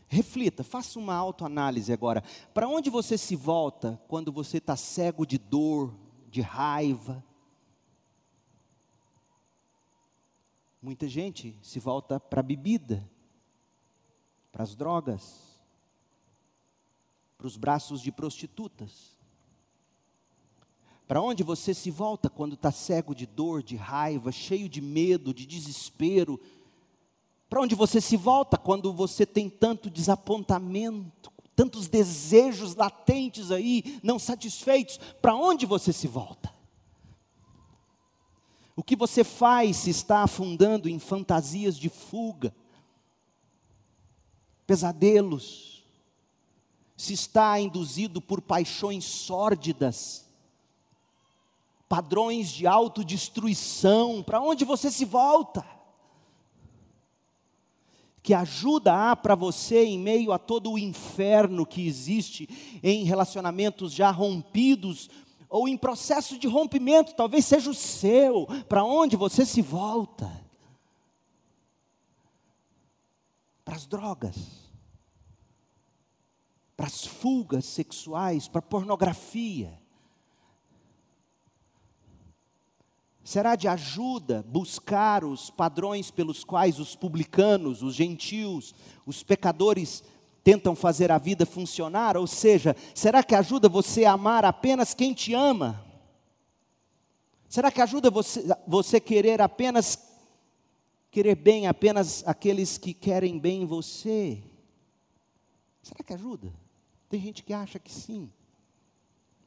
reflita, faça uma autoanálise agora. Para onde você se volta quando você está cego de dor, de raiva? Muita gente se volta para a bebida, para as drogas, para os braços de prostitutas. Para onde você se volta quando está cego de dor, de raiva, cheio de medo, de desespero? Para onde você se volta quando você tem tanto desapontamento, tantos desejos latentes aí, não satisfeitos? Para onde você se volta? O que você faz se está afundando em fantasias de fuga, pesadelos, se está induzido por paixões sórdidas, padrões de autodestruição, para onde você se volta? Que ajuda há para você em meio a todo o inferno que existe em relacionamentos já rompidos ou em processo de rompimento, talvez seja o seu, para onde você se volta? Para as drogas, para as fugas sexuais, para a pornografia Será de ajuda buscar os padrões pelos quais os publicanos, os gentios, os pecadores tentam fazer a vida funcionar? Ou seja, será que ajuda você a amar apenas quem te ama? Será que ajuda você, você querer apenas querer bem apenas aqueles que querem bem você? Será que ajuda? Tem gente que acha que sim.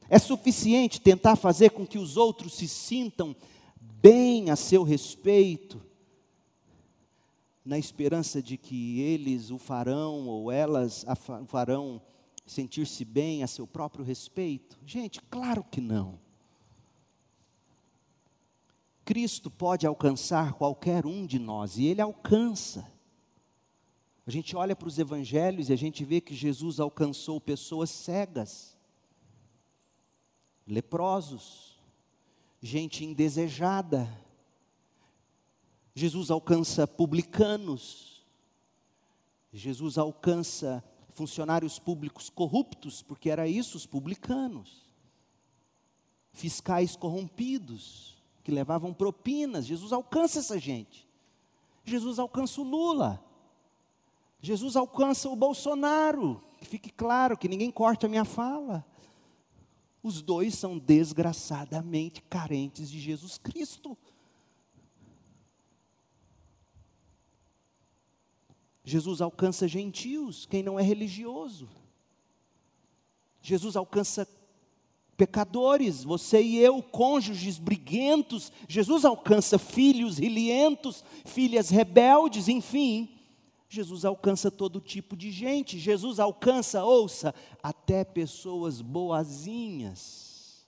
É suficiente tentar fazer com que os outros se sintam bem a seu respeito, na esperança de que eles o farão ou elas o farão sentir-se bem a seu próprio respeito? Gente, claro que não. Cristo pode alcançar qualquer um de nós, e Ele alcança. A gente olha para os evangelhos e a gente vê que Jesus alcançou pessoas cegas, leprosos, gente indesejada. Jesus alcança publicanos. Jesus alcança funcionários públicos corruptos, porque era isso os publicanos. Fiscais corrompidos que levavam propinas. Jesus alcança essa gente. Jesus alcança o Lula. Jesus alcança o Bolsonaro. Que fique claro, que ninguém corte a minha fala. Os dois são desgraçadamente carentes de Jesus Cristo. Jesus alcança gentios, quem não é religioso. Jesus alcança pecadores, você e eu, cônjuges briguentos, Jesus alcança filhos rilhentos, filhas rebeldes, enfim. Jesus alcança todo tipo de gente, Jesus alcança, ouça, até pessoas boazinhas.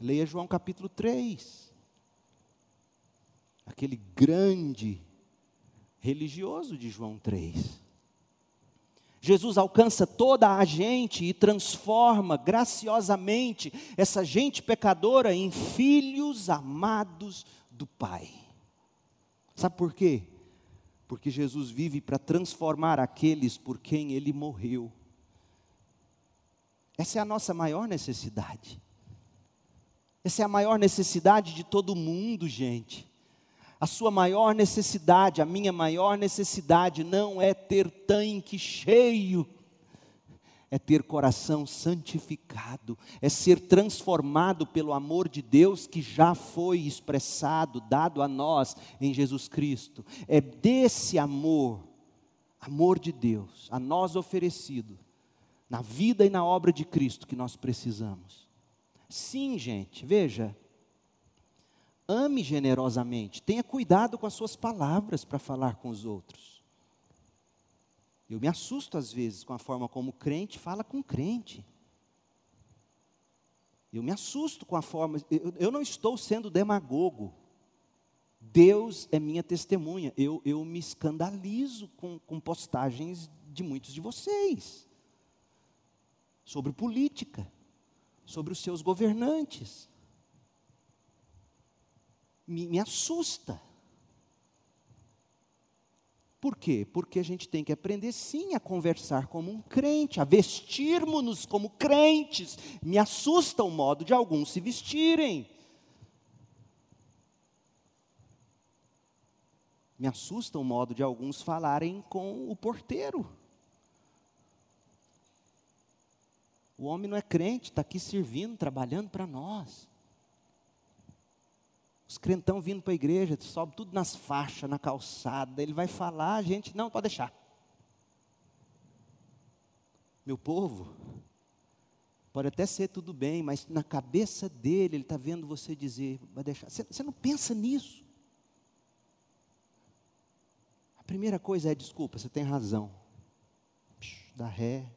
Leia João capítulo 3. Aquele grande religioso de João 3. Jesus alcança toda a gente e transforma graciosamente essa gente pecadora em filhos amados do Pai. Sabe por quê? Porque Jesus vive para transformar aqueles por quem ele morreu. Essa é a nossa maior necessidade. Essa é a maior necessidade de todo mundo, gente. A sua maior necessidade, a minha maior necessidade não é ter tanque cheio, é ter coração santificado, é ser transformado pelo amor de Deus que já foi expressado, dado a nós em Jesus Cristo. É desse amor, amor de Deus, a nós oferecido, na vida e na obra de Cristo que nós precisamos. Sim, gente, veja, ame generosamente, tenha cuidado com as suas palavras para falar com os outros. Eu me assusto às vezes com a forma como crente fala com crente. Eu me assusto com a forma. Eu, eu não estou sendo demagogo. Deus é minha testemunha. Eu, eu me escandalizo com, com postagens de muitos de vocês sobre política, sobre os seus governantes me, me assusta. Por quê? Porque a gente tem que aprender sim a conversar como um crente, a vestirmos-nos como crentes. Me assusta o modo de alguns se vestirem. Me assusta o modo de alguns falarem com o porteiro. O homem não é crente, está aqui servindo, trabalhando para nós. Os crentão vindo para a igreja, sobe tudo nas faixas, na calçada. Ele vai falar, a gente, não, pode deixar. Meu povo, pode até ser tudo bem, mas na cabeça dele, ele está vendo você dizer, vai deixar. Você, não pensa nisso. A primeira coisa é, desculpa, você tem razão. Dá ré,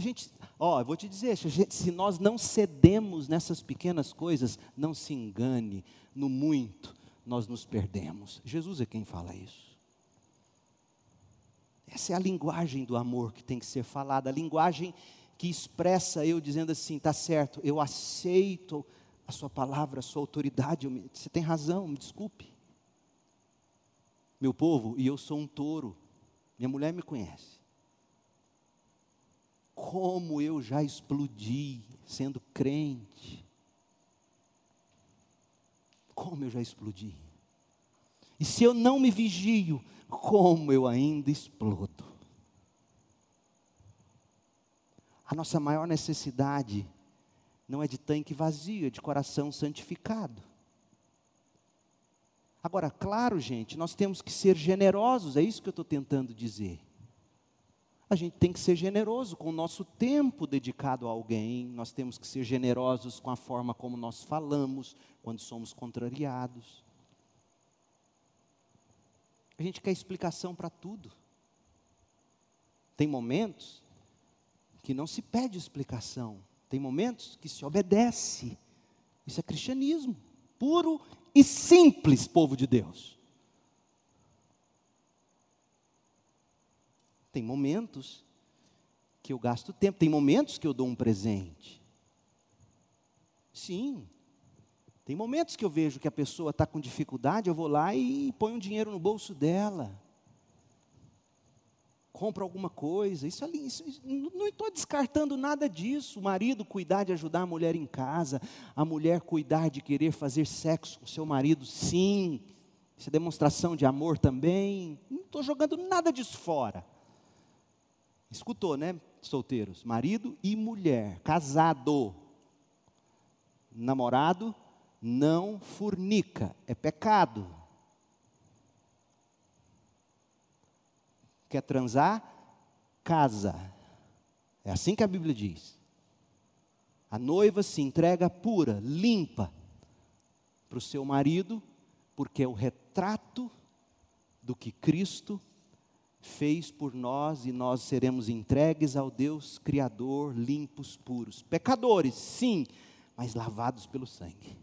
a gente, ó, eu vou te dizer, se nós não cedemos nessas pequenas coisas, não se engane, no muito nós nos perdemos. Jesus é quem fala isso. Essa é a linguagem do amor que tem que ser falada, a linguagem que expressa eu dizendo assim, tá certo, eu aceito a sua palavra, a sua autoridade, me, você tem razão, me desculpe. Meu povo, e eu sou um touro, minha mulher me conhece como eu já explodi sendo crente. Como eu já explodi. E se eu não me vigio, como eu ainda explodo. A nossa maior necessidade não é de tanque vazio, é de coração santificado. Agora, claro, gente, nós temos que ser generosos, é isso que eu estou tentando dizer. A gente tem que ser generoso com o nosso tempo dedicado a alguém, nós temos que ser generosos com a forma como nós falamos quando somos contrariados. A gente quer explicação para tudo. Tem momentos que não se pede explicação, tem momentos que se obedece. Isso é cristianismo, puro e simples, povo de Deus. Tem momentos que eu gasto tempo, tem momentos que eu dou um presente. Sim. Tem momentos que eu vejo que a pessoa está com dificuldade, eu vou lá e ponho um dinheiro no bolso dela. Compro alguma coisa. Isso ali, isso, não estou descartando nada disso. O marido cuidar de ajudar a mulher em casa, a mulher cuidar de querer fazer sexo com seu marido, sim. Isso é demonstração de amor também. Não estou jogando nada disso fora. Escutou, né, solteiros? Marido e mulher, casado. Namorado não fornica, é pecado. Quer transar? Casa. É assim que a Bíblia diz. A noiva se entrega pura, limpa, para o seu marido, porque é o retrato do que Cristo fez por nós e nós seremos entregues ao Deus Criador, limpos, puros. Pecadores, sim, mas lavados pelo sangue.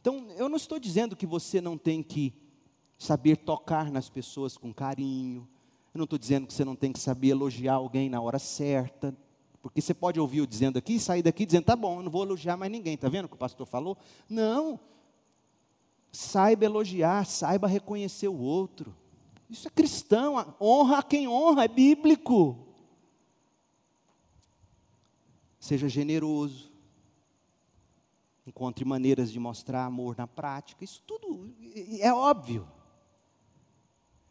Então, eu não estou dizendo que você não tem que saber tocar nas pessoas com carinho. Eu não estou dizendo que você não tem que saber elogiar alguém na hora certa. Porque você pode ouvir eu dizendo aqui e sair daqui dizendo, tá bom, eu não vou elogiar mais ninguém. Está vendo o que o pastor falou? Não. Saiba elogiar, saiba reconhecer o outro. Isso é cristão, honra a quem honra, é bíblico. Seja generoso. Encontre maneiras de mostrar amor na prática. Isso tudo é óbvio.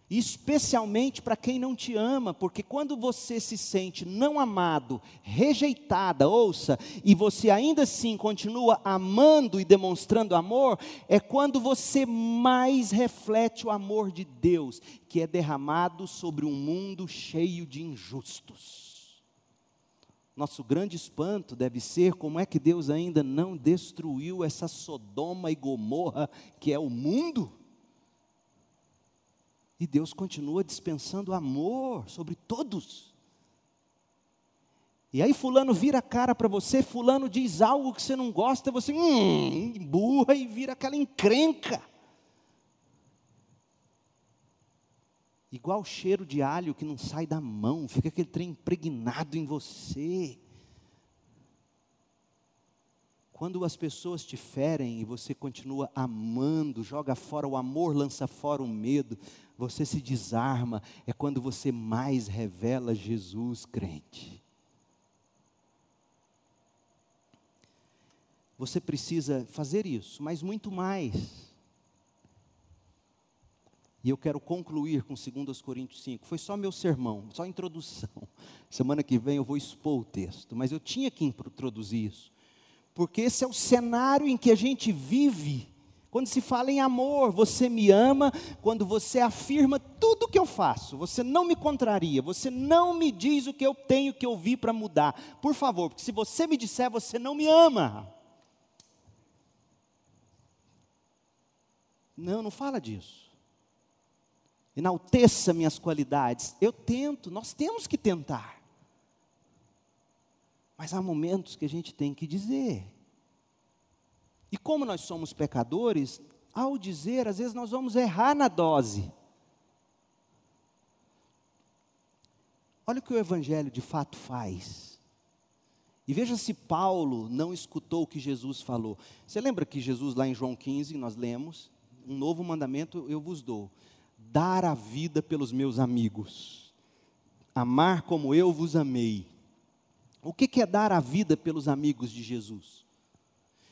Especialmente para quem não te ama, porque quando você se sente não amado, rejeitada, ouça, e você ainda assim continua amando e demonstrando amor, é quando você mais reflete o amor de Deus, que é derramado sobre um mundo cheio de injustos. Nosso grande espanto deve ser como é que Deus ainda não destruiu essa Sodoma e Gomorra que é o mundo. E Deus continua dispensando amor sobre todos. E aí fulano vira a cara para você, fulano diz algo que você não gosta, você hum, burra e vira aquela encrenca. Igual cheiro de alho que não sai da mão, fica aquele trem impregnado em você. Quando as pessoas te ferem e você continua amando, joga fora o amor, lança fora o medo, você se desarma, é quando você mais revela Jesus crente. Você precisa fazer isso, mas muito mais. E eu quero concluir com 2 Coríntios 5. Foi só meu sermão, só introdução. Semana que vem eu vou expor o texto, mas eu tinha que introduzir isso. Porque esse é o cenário em que a gente vive quando se fala em amor, você me ama quando você afirma tudo o que eu faço, você não me contraria, você não me diz o que eu tenho que ouvir para mudar. Por favor, porque se você me disser, você não me ama. Não, não fala disso. Enalteça minhas qualidades. Eu tento, nós temos que tentar. Mas há momentos que a gente tem que dizer. E como nós somos pecadores, ao dizer, às vezes nós vamos errar na dose. Olha o que o Evangelho de fato faz. E veja se Paulo não escutou o que Jesus falou. Você lembra que Jesus, lá em João 15, nós lemos: Um novo mandamento eu vos dou: dar a vida pelos meus amigos, amar como eu vos amei. O que é dar a vida pelos amigos de Jesus?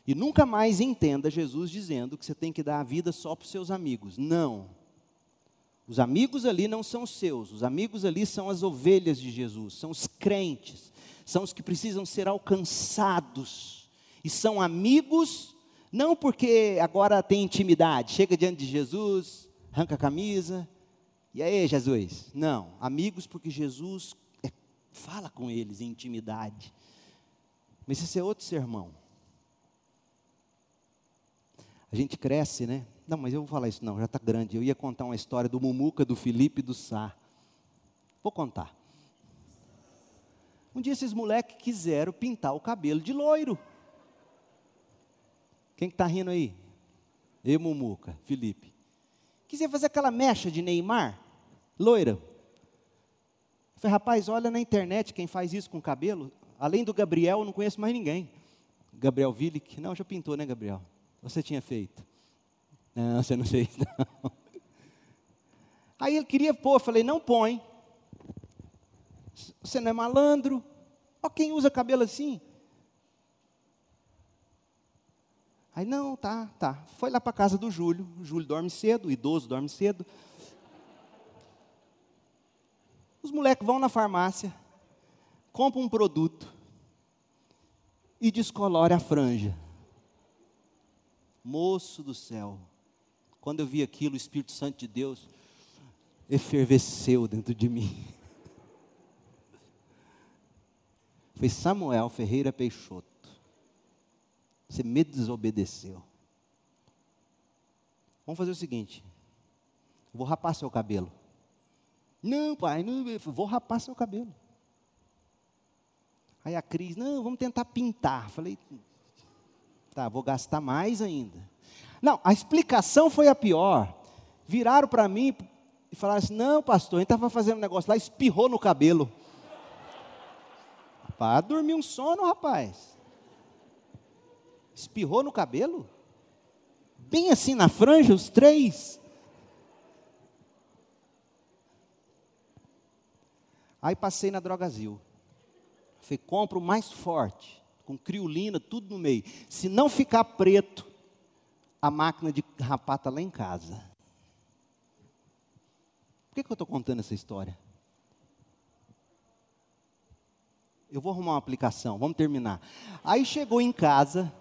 E nunca mais entenda Jesus dizendo que você tem que dar a vida só para os seus amigos. Não. Os amigos ali não são seus, os amigos ali são as ovelhas de Jesus, são os crentes, são os que precisam ser alcançados, e são amigos, não porque agora tem intimidade, chega diante de Jesus, arranca a camisa, e aí, Jesus? Não, amigos porque Jesus é, fala com eles em intimidade. Mas esse é outro sermão. A gente cresce, né? Não, mas eu vou falar isso não, já está grande. Eu ia contar uma história do Mumuca, do Felipe do Sá. Vou contar. Um dia esses moleques quiseram pintar o cabelo de loiro. Quem está que tá rindo aí? Eu, Mumuca, Felipe. Quiser fazer aquela mecha de Neymar, loira. Falei, rapaz, olha na internet quem faz isso com cabelo. Além do Gabriel, eu não conheço mais ninguém. Gabriel Willick. Não, já pintou, né, Gabriel? Você tinha feito. Não, você não fez, não. Aí ele queria pôr, eu falei, não põe. Você não é malandro? Ó, quem usa cabelo assim? Aí, não, tá, tá. Foi lá para casa do Júlio. O Júlio dorme cedo, o idoso dorme cedo. Os moleques vão na farmácia, compram um produto e descolore a franja. Moço do céu, quando eu vi aquilo, o Espírito Santo de Deus efervesceu dentro de mim. Foi Samuel Ferreira Peixoto. Você me desobedeceu. Vamos fazer o seguinte: vou rapar seu cabelo. Não, pai, não, vou rapar seu cabelo. Aí a Cris, não, vamos tentar pintar. Falei, tá, vou gastar mais ainda. Não, a explicação foi a pior. Viraram para mim e falaram assim: não, pastor, a gente estava fazendo um negócio lá, espirrou no cabelo. Para dormir um sono, rapaz. Espirrou no cabelo? Bem assim na franja, os três. Aí passei na Drogazil. Falei, compra o mais forte, com criolina, tudo no meio. Se não ficar preto, a máquina de rapar está lá em casa. Por que, que eu estou contando essa história? Eu vou arrumar uma aplicação, vamos terminar. Aí chegou em casa,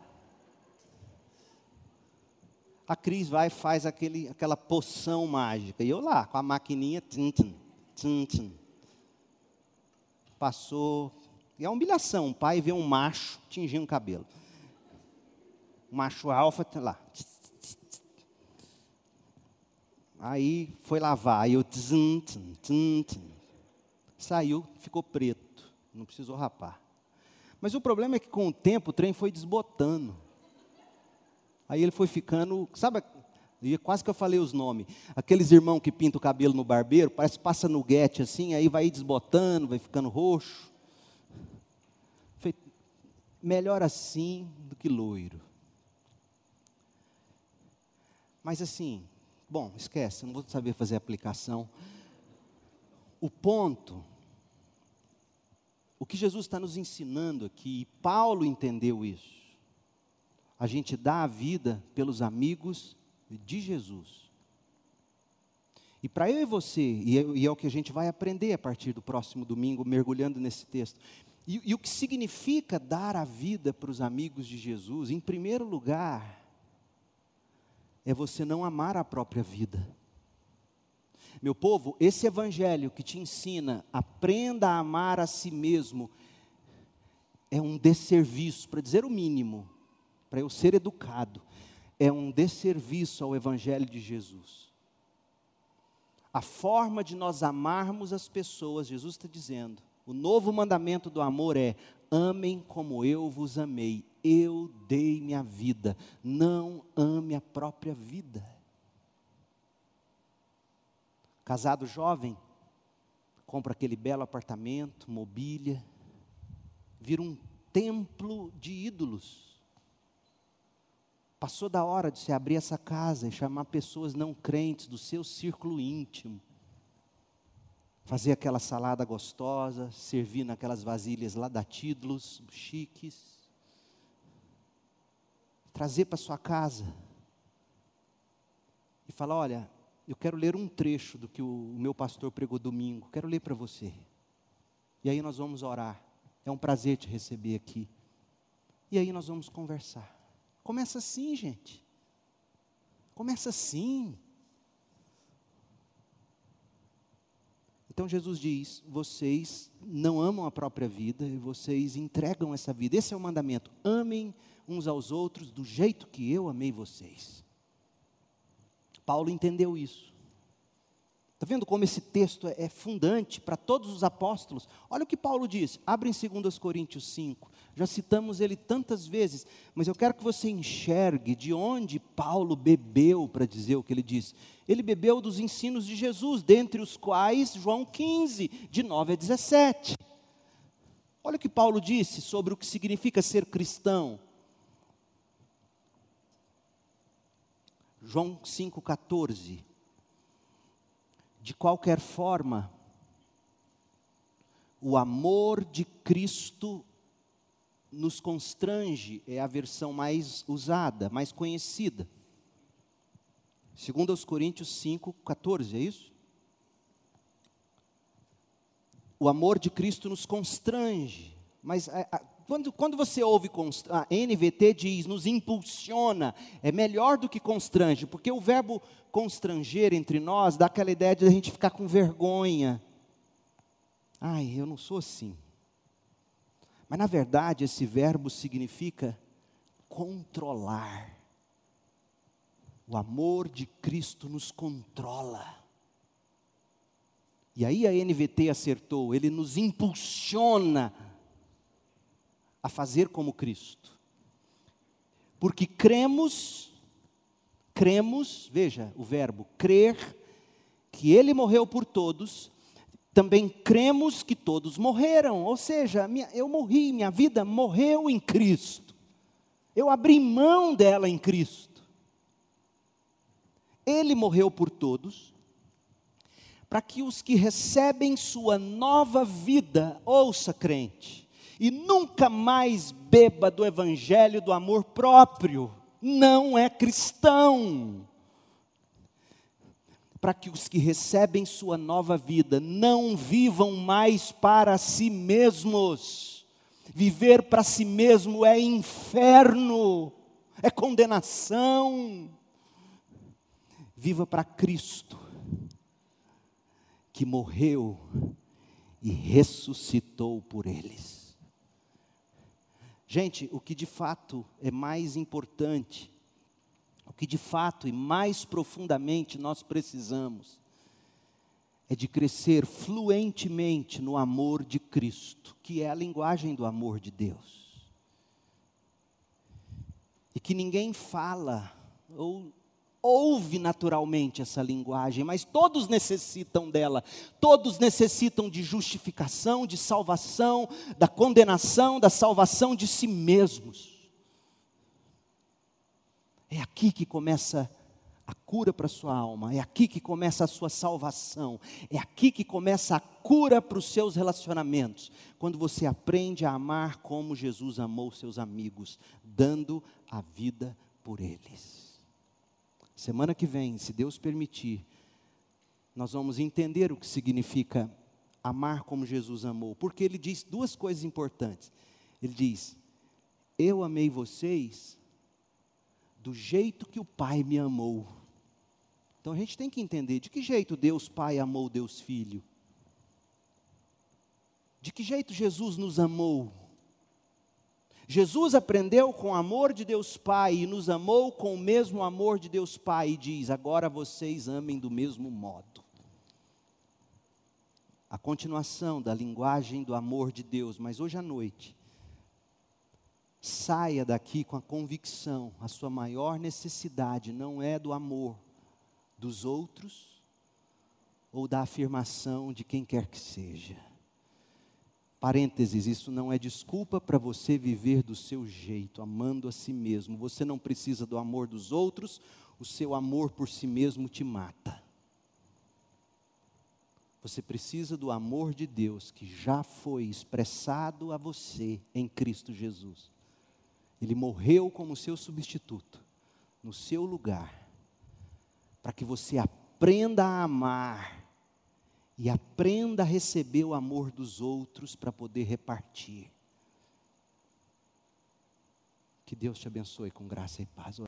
a Cris vai e faz aquele, aquela poção mágica. E eu lá, com a maquininha, tum, tum. passou. E é humilhação, o pai vê um macho tingindo o cabelo. Macho alfa, tá lá. Aí foi lavar, aí eu tum, tum, tum, tum. saiu, ficou preto, não precisou rapar. Mas o problema é que com o tempo o trem foi desbotando. Aí ele foi ficando, sabe, quase que eu falei os nomes. Aqueles irmãos que pintam o cabelo no barbeiro, parece que passa no guete assim, aí vai desbotando, vai ficando roxo. Melhor assim do que loiro. Mas assim, bom, esquece, não vou saber fazer aplicação. O ponto, o que Jesus está nos ensinando aqui, e Paulo entendeu isso a gente dá a vida pelos amigos de Jesus. E para eu e você, e é, e é, o que a gente vai aprender a partir do próximo domingo, mergulhando nesse texto, e, e o que significa dar a vida para os amigos de Jesus, em primeiro lugar, é você não amar a própria vida. Meu povo, esse evangelho que te ensina, aprenda a amar a si mesmo, é um desserviço, para dizer o mínimo, para eu ser educado, é um desserviço ao Evangelho de Jesus. A forma de nós amarmos as pessoas, Jesus está dizendo, o novo mandamento do amor é: amem como eu vos amei, eu dei minha vida, não ame a própria vida. Casado jovem, compra aquele belo apartamento, mobília, vira um templo de ídolos. Passou da hora de se abrir essa casa e chamar pessoas não crentes do seu círculo íntimo. Fazer aquela salada gostosa, servir naquelas vasilhas lá da Tídulos, chiques. Trazer para sua casa. E falar: olha, eu quero ler um trecho do que o meu pastor pregou domingo, quero ler para você. E aí nós vamos orar. É um prazer te receber aqui. E aí nós vamos conversar. Começa assim, gente. Começa assim. Então Jesus diz: vocês não amam a própria vida e vocês entregam essa vida. Esse é o mandamento: amem uns aos outros do jeito que eu amei vocês. Paulo entendeu isso. Está vendo como esse texto é, é fundante para todos os apóstolos? Olha o que Paulo diz, abre em 2 Coríntios 5. Já citamos ele tantas vezes, mas eu quero que você enxergue de onde Paulo bebeu para dizer o que ele disse. Ele bebeu dos ensinos de Jesus, dentre os quais João 15, de 9 a 17. Olha o que Paulo disse sobre o que significa ser cristão. João 5,14. De qualquer forma, o amor de Cristo nos constrange, é a versão mais usada, mais conhecida. Segundo aos Coríntios 5, 14, é isso? O amor de Cristo nos constrange, mas a, a, quando, quando você ouve, a NVT diz, nos impulsiona, é melhor do que constrange, porque o verbo constranger entre nós dá aquela ideia de a gente ficar com vergonha. Ai, eu não sou assim. Mas na verdade esse verbo significa controlar. O amor de Cristo nos controla. E aí a NVT acertou, ele nos impulsiona a fazer como Cristo. Porque cremos, cremos, veja o verbo, crer, que Ele morreu por todos, também cremos que todos morreram, ou seja, minha, eu morri, minha vida morreu em Cristo, eu abri mão dela em Cristo. Ele morreu por todos, para que os que recebem sua nova vida, ouça crente, e nunca mais beba do evangelho do amor próprio. Não é cristão. Para que os que recebem sua nova vida não vivam mais para si mesmos. Viver para si mesmo é inferno, é condenação. Viva para Cristo, que morreu e ressuscitou por eles. Gente, o que de fato é mais importante, o que de fato e mais profundamente nós precisamos, é de crescer fluentemente no amor de Cristo, que é a linguagem do amor de Deus. E que ninguém fala ou ouve naturalmente essa linguagem, mas todos necessitam dela. Todos necessitam de justificação, de salvação, da condenação, da salvação de si mesmos. É aqui que começa a cura para a sua alma, é aqui que começa a sua salvação, é aqui que começa a cura para os seus relacionamentos. Quando você aprende a amar como Jesus amou seus amigos, dando a vida por eles. Semana que vem, se Deus permitir, nós vamos entender o que significa amar como Jesus amou, porque ele diz duas coisas importantes. Ele diz: Eu amei vocês do jeito que o Pai me amou. Então a gente tem que entender de que jeito Deus Pai amou Deus Filho. De que jeito Jesus nos amou? Jesus aprendeu com o amor de Deus Pai e nos amou com o mesmo amor de Deus Pai e diz: agora vocês amem do mesmo modo. A continuação da linguagem do amor de Deus, mas hoje à noite, saia daqui com a convicção: a sua maior necessidade não é do amor dos outros ou da afirmação de quem quer que seja Parênteses, isso não é desculpa para você viver do seu jeito, amando a si mesmo. Você não precisa do amor dos outros, o seu amor por si mesmo te mata. Você precisa do amor de Deus que já foi expressado a você em Cristo Jesus. Ele morreu como seu substituto, no seu lugar, para que você aprenda a amar e aprenda a receber o amor dos outros para poder repartir. Que Deus te abençoe com graça e paz.